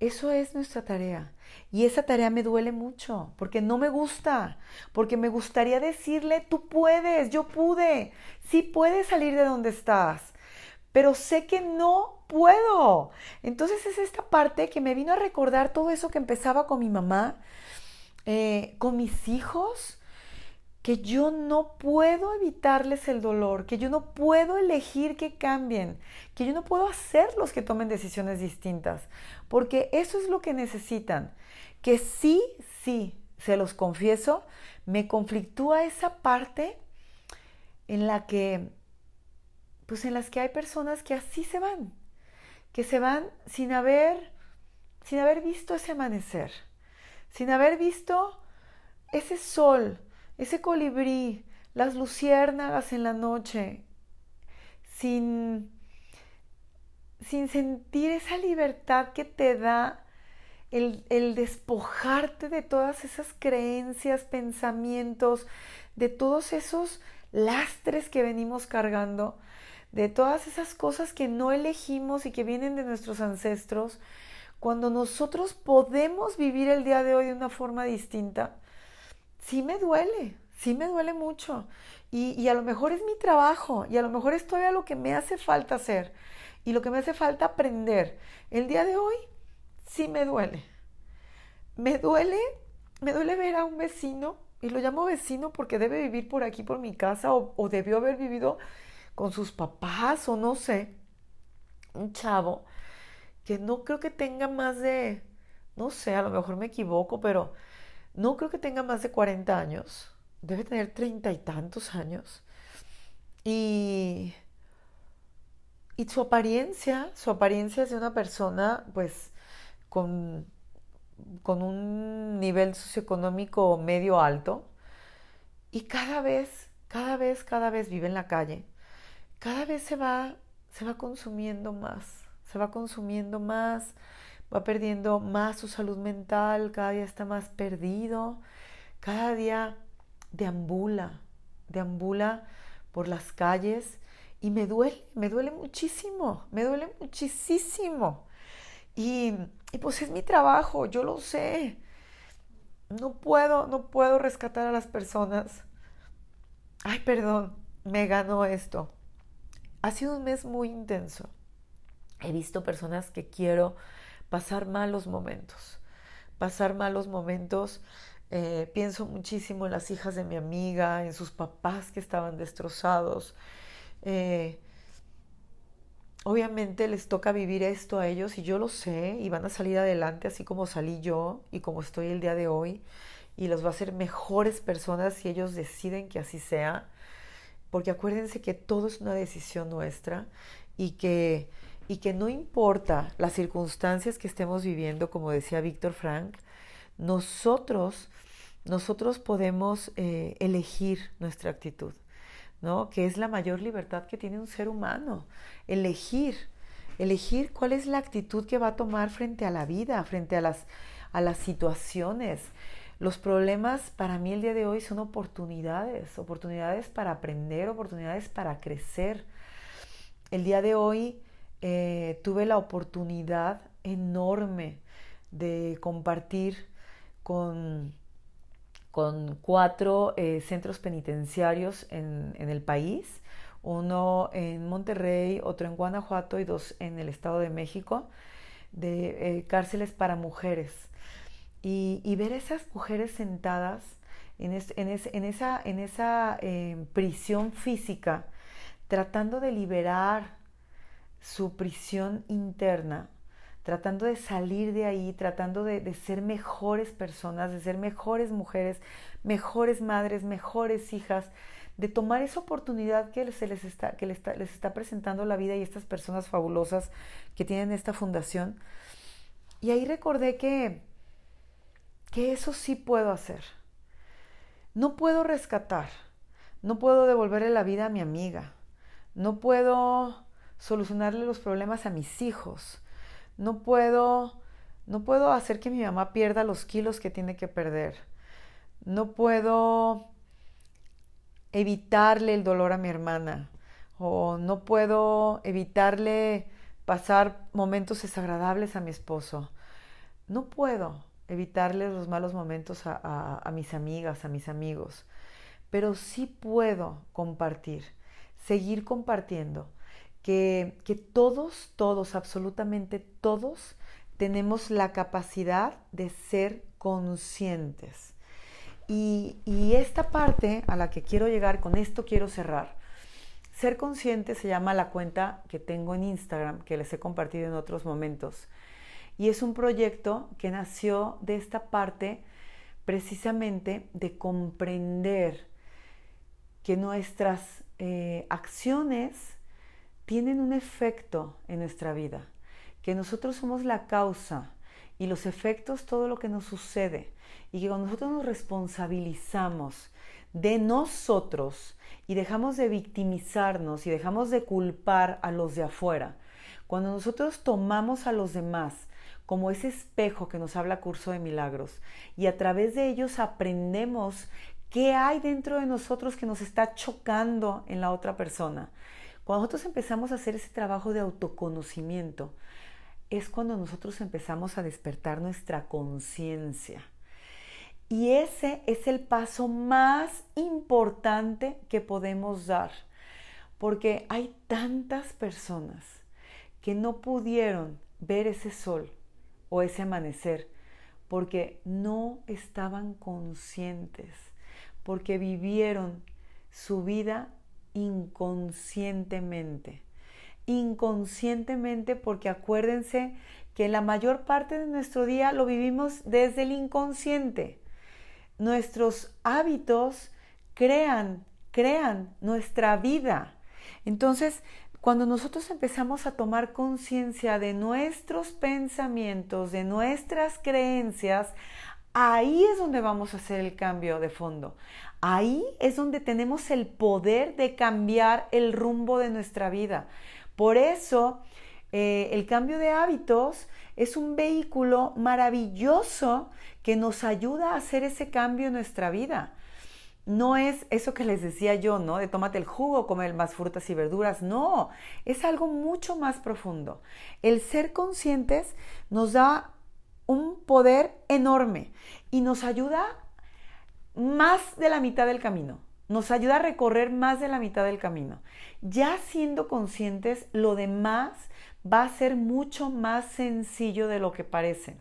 Eso es nuestra tarea. Y esa tarea me duele mucho, porque no me gusta, porque me gustaría decirle, tú puedes, yo pude, sí puedes salir de donde estás, pero sé que no puedo. Entonces es esta parte que me vino a recordar todo eso que empezaba con mi mamá, eh, con mis hijos, que yo no puedo evitarles el dolor, que yo no puedo elegir que cambien, que yo no puedo hacerlos que tomen decisiones distintas, porque eso es lo que necesitan. Que sí, sí, se los confieso, me conflictúa esa parte en la que, pues en las que hay personas que así se van, que se van sin haber, sin haber visto ese amanecer, sin haber visto ese sol, ese colibrí, las luciérnagas en la noche, sin, sin sentir esa libertad que te da el, el, despojarte de todas esas creencias, pensamientos, de todos esos lastres que venimos cargando, de todas esas cosas que no elegimos y que vienen de nuestros ancestros, cuando nosotros podemos vivir el día de hoy de una forma distinta, sí me duele, sí me duele mucho. Y, a lo mejor es mi trabajo y a lo mejor es todavía lo que me hace falta hacer y lo que me hace falta aprender. El día de hoy sí me duele. Me duele, me duele ver a un vecino, y lo llamo vecino porque debe vivir por aquí, por mi casa, o, o debió haber vivido con sus papás, o no sé, un chavo que no creo que tenga más de, no sé, a lo mejor me equivoco, pero no creo que tenga más de 40 años, debe tener treinta y tantos años. Y, su apariencia, su apariencia es de una persona pues con, con un nivel socioeconómico medio alto. Y cada vez, cada vez, cada vez vive en la calle. Cada vez se va, se va consumiendo más, se va consumiendo más va perdiendo más su salud mental, cada día está más perdido, cada día deambula, deambula por las calles y me duele, me duele muchísimo, me duele muchísimo. Y, y pues es mi trabajo, yo lo sé. No puedo, no puedo rescatar a las personas. Ay, perdón, me ganó esto. Ha sido un mes muy intenso. He visto personas que quiero pasar malos momentos, pasar malos momentos. Eh, pienso muchísimo en las hijas de mi amiga, en sus papás que estaban destrozados. Eh, obviamente les toca vivir esto a ellos y yo lo sé y van a salir adelante así como salí yo y como estoy el día de hoy y los va a hacer mejores personas si ellos deciden que así sea. Porque acuérdense que todo es una decisión nuestra y que y que no importa las circunstancias que estemos viviendo, como decía Víctor Frank, nosotros, nosotros podemos eh, elegir nuestra actitud, ¿no? Que es la mayor libertad que tiene un ser humano, elegir, elegir cuál es la actitud que va a tomar frente a la vida, frente a las, a las situaciones. Los problemas para mí el día de hoy son oportunidades, oportunidades para aprender, oportunidades para crecer. El día de hoy eh, tuve la oportunidad enorme de compartir con, con cuatro eh, centros penitenciarios en, el país, uno en Monterrey, otro en Guanajuato y dos en el Estado de México, de eh, cárceles para mujeres. Y, ver esas mujeres sentadas en, en, esa, en esa prisión física, tratando de liberar su prisión interna, tratando de salir de ahí, tratando de, ser mejores personas, de ser mejores mujeres, mejores madres, mejores hijas, de tomar esa oportunidad que, se les, está, que les, está, presentando la vida y estas personas fabulosas que tienen esta fundación. Y ahí recordé que, que eso sí puedo hacer. No puedo rescatar, no puedo devolverle la vida a mi amiga, no puedo solucionarle los problemas a mis hijos, no puedo, no puedo hacer que mi mamá pierda los kilos que tiene que perder, no puedo evitarle el dolor a mi hermana. O no puedo evitarle pasar momentos desagradables a mi esposo. No puedo evitarle los malos momentos a, a, mis amigas, a mis amigos, pero sí puedo compartir, seguir compartiendo, que, todos, todos, absolutamente todos, tenemos la capacidad de ser conscientes y, esta parte a la que quiero llegar, con esto quiero cerrar. Ser consciente se llama la cuenta que tengo en Instagram, que les he compartido en otros momentos. Y es un proyecto que nació de esta parte precisamente de comprender que nuestras eh, acciones tienen un efecto en nuestra vida, que nosotros somos la causa y los efectos, todo lo que nos sucede y que cuando nosotros nos responsabilizamos de nosotros y dejamos de victimizarnos y dejamos de culpar a los de afuera, cuando nosotros tomamos a los demás como ese espejo que nos habla Curso de Milagros y a través de ellos aprendemos qué hay dentro de nosotros que nos está chocando en la otra persona. Cuando nosotros empezamos a hacer ese trabajo de autoconocimiento, es cuando nosotros empezamos a despertar nuestra conciencia. Y ese es el paso más importante que podemos dar, porque hay tantas personas que no pudieron ver ese sol o ese amanecer porque no estaban conscientes, porque vivieron su vida inconscientemente. Inconscientemente porque acuérdense que la mayor parte de nuestro día lo vivimos desde el inconsciente nuestros hábitos crean, crean nuestra vida. Entonces, cuando nosotros empezamos a tomar conciencia de nuestros pensamientos, de nuestras creencias, ahí es donde vamos a hacer el cambio de fondo. Ahí es donde tenemos el poder de cambiar el rumbo de nuestra vida. Por eso, eh, el cambio de hábitos es un vehículo maravilloso que nos ayuda a hacer ese cambio en nuestra vida. No es eso que les decía yo, ¿no? De tómate el jugo, comer más frutas y verduras. No, es algo mucho más profundo. El ser conscientes nos da un poder enorme y nos ayuda más de la mitad del camino. Nos ayuda a recorrer más de la mitad del camino. Ya siendo conscientes, lo demás va a ser mucho más sencillo de lo que parece.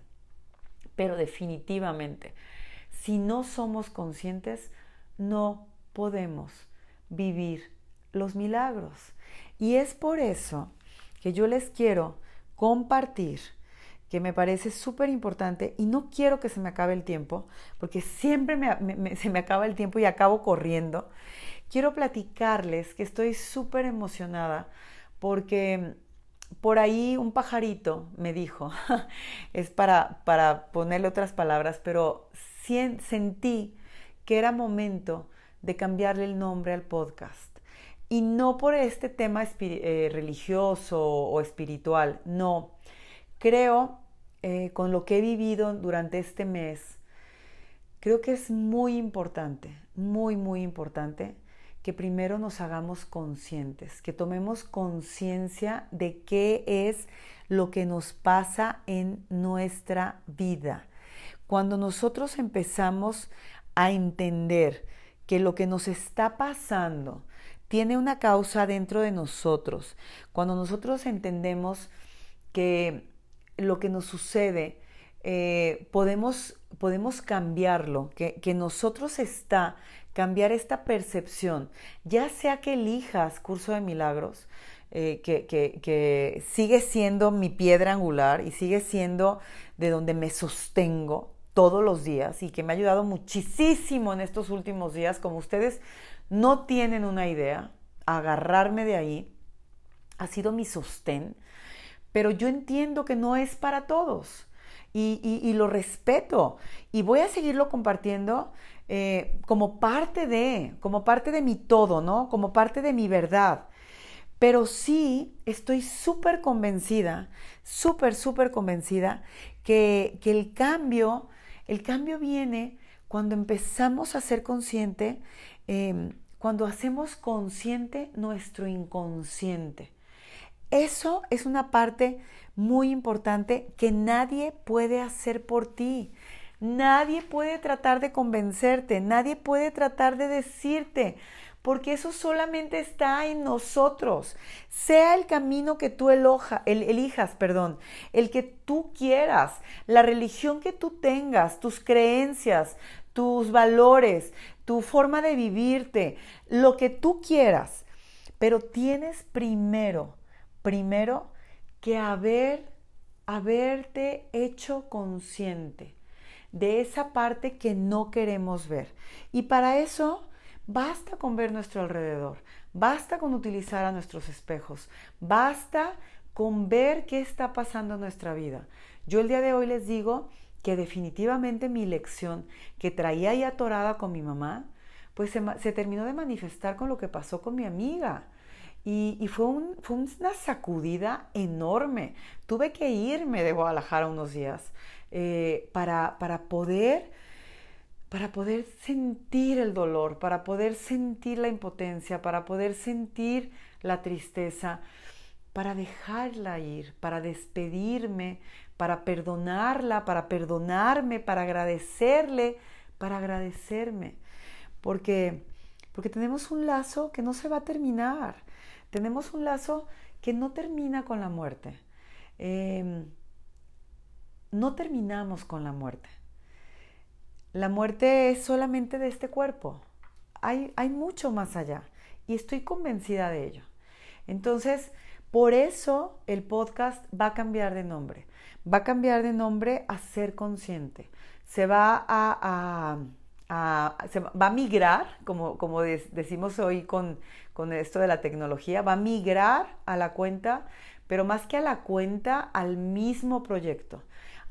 Pero definitivamente, si no somos conscientes, no podemos vivir los milagros. Y es por eso que yo les quiero compartir que me parece súper importante y no quiero que se me acabe el tiempo, porque siempre se me acaba el tiempo y acabo corriendo. Quiero platicarles que estoy súper emocionada porque por ahí un pajarito me dijo, es para, para ponerle otras palabras, pero sentí que era momento de cambiarle el nombre al podcast. Y no por este tema eh, religioso o espiritual, no. Creo, eh, con lo que he vivido durante este mes, creo que es muy importante, muy, muy importante que primero nos hagamos conscientes, que tomemos conciencia de qué es lo que nos pasa en nuestra vida. Cuando nosotros empezamos a entender que lo que nos está pasando tiene una causa dentro de nosotros, cuando nosotros entendemos que lo que nos sucede eh, podemos, podemos cambiarlo, que, que nosotros está cambiar esta percepción, ya sea que elijas curso de milagros, eh, que, que, sigue siendo mi piedra angular y sigue siendo de donde me sostengo todos los días y que me ha ayudado muchísimo en estos últimos días, como ustedes no tienen una idea, agarrarme de ahí, ha sido mi sostén, pero yo entiendo que no es para todos y, lo respeto y voy a seguirlo compartiendo eh, como parte de, como parte de mi todo, ¿no? Como parte de mi verdad. Pero sí estoy súper convencida, súper, súper convencida que, que, el cambio, el cambio viene cuando empezamos a ser consciente, em, cuando hacemos consciente nuestro inconsciente. Eso es una parte muy importante que nadie puede hacer por ti. Nadie puede tratar de convencerte, nadie puede tratar de decirte, porque eso solamente está en nosotros. Sea el camino que tú elijas, perdón, el que tú quieras, la religión que tú tengas, tus creencias, tus valores, tu forma de vivirte, lo que tú quieras. Pero tienes primero, primero que haber, haberte hecho consciente de esa parte que no queremos ver. Y para eso basta con ver nuestro alrededor, basta con utilizar a nuestros espejos, basta con ver qué está pasando en nuestra vida. Yo el día de hoy les digo que definitivamente mi lección que traía ya atorada con mi mamá, pues se, se terminó de manifestar con lo que pasó con mi amiga. Y, fue, una sacudida enorme. Tuve que irme de Guadalajara unos días eh, para, para, poder, para poder sentir el dolor, para poder sentir la impotencia, para poder sentir la tristeza, para dejarla ir, para despedirme, para perdonarla, para perdonarme, para agradecerle, para agradecerme. Porque, porque tenemos un lazo que no se va a terminar tenemos un lazo que no termina con la muerte. Em, no terminamos con la muerte. La muerte es solamente de este cuerpo. Hay, hay mucho más allá y estoy convencida de ello. Entonces, por eso el podcast va a cambiar de nombre. Va a cambiar de nombre a ser consciente. Se va a se va a migrar, como, como decimos hoy con, con esto de la tecnología, va a migrar a la cuenta, pero más que a la cuenta, al mismo proyecto.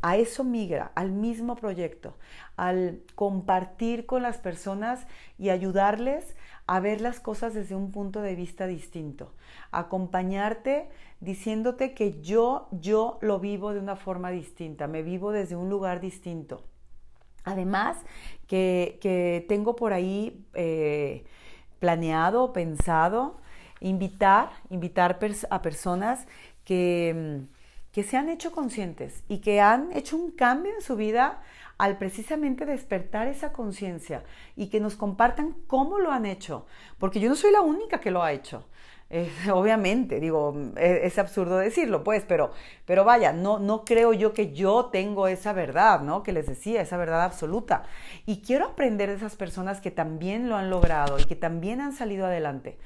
A eso migra, al mismo proyecto, al compartir con las personas y ayudarles a ver las cosas desde un punto de vista distinto, acompañarte diciéndote que yo, yo lo vivo de una forma distinta, me vivo desde un lugar distinto. Además, que, tengo por ahí eh, planeado, pensado, invitar, invitar a personas que, que se han hecho conscientes y que han hecho un cambio en su vida al precisamente despertar esa conciencia y que nos compartan cómo lo han hecho, porque yo no soy la única que lo ha hecho. Obviamente, digo, es, absurdo decirlo, pues, pero, pero vaya, no, no creo yo que yo tengo esa verdad, ¿no? Que les decía, esa verdad absoluta. Y quiero aprender de esas personas que también lo han logrado y que también han salido adelante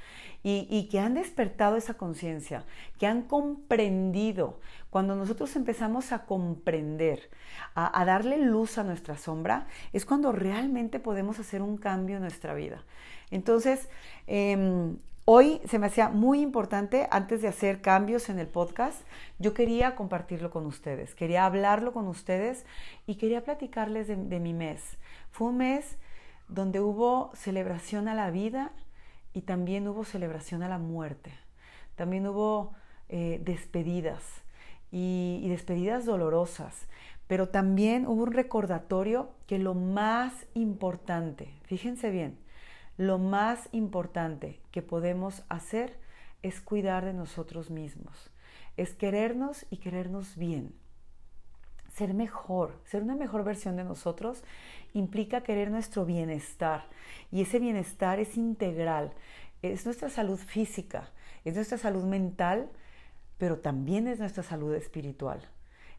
y, y que han despertado esa conciencia, que han comprendido. Cuando nosotros empezamos a comprender, a, darle luz a nuestra sombra, es cuando realmente podemos hacer un cambio en nuestra vida. Entonces, eh, Hoy se me hacía muy importante, antes de hacer cambios en el podcast, yo quería compartirlo con ustedes, quería hablarlo con ustedes y quería platicarles de, mi mes. Fue un mes donde hubo celebración a la vida y también hubo celebración a la muerte. También hubo eh, despedidas y despedidas dolorosas, pero también hubo un recordatorio que lo más importante, fíjense bien, lo más importante que podemos hacer es cuidar de nosotros mismos, es querernos y querernos bien. Ser mejor, ser una mejor versión de nosotros implica querer nuestro bienestar y ese bienestar es integral, es nuestra salud física, es nuestra salud mental, pero también es nuestra salud espiritual.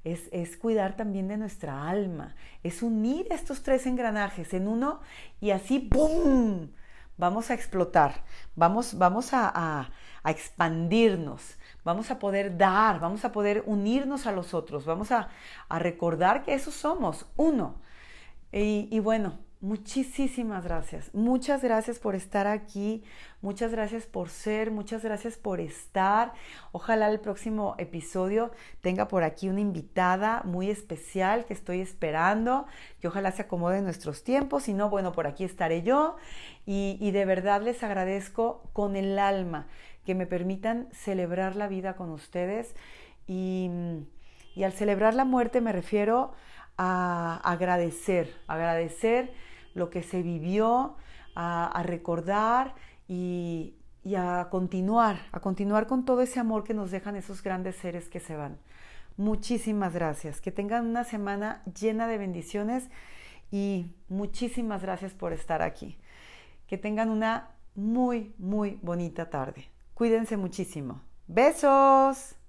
Es, es, cuidar también de nuestra alma, es unir estos tres engranajes en uno y así, ¡boom! Vamos a explotar, vamos, vamos a, expandirnos, vamos a poder dar, vamos a poder unirnos a los otros, vamos a, recordar que eso somos, uno. Y, bueno, Muchísimas gracias. Muchas gracias por estar aquí. Muchas gracias por ser. Muchas gracias por estar. Ojalá el próximo episodio tenga por aquí una invitada muy especial que estoy esperando. Que ojalá se acomode en nuestros tiempos. Si no, bueno, por aquí estaré yo. Y, y de verdad les agradezco con el alma que me permitan celebrar la vida con ustedes. Y, y al celebrar la muerte me refiero a agradecer, agradecer lo que se vivió, a, recordar y, a continuar, a continuar con todo ese amor que nos dejan esos grandes seres que se van. Muchísimas gracias. Que tengan una semana llena de bendiciones y muchísimas gracias por estar aquí. Que tengan una muy, muy bonita tarde. Cuídense muchísimo. Besos.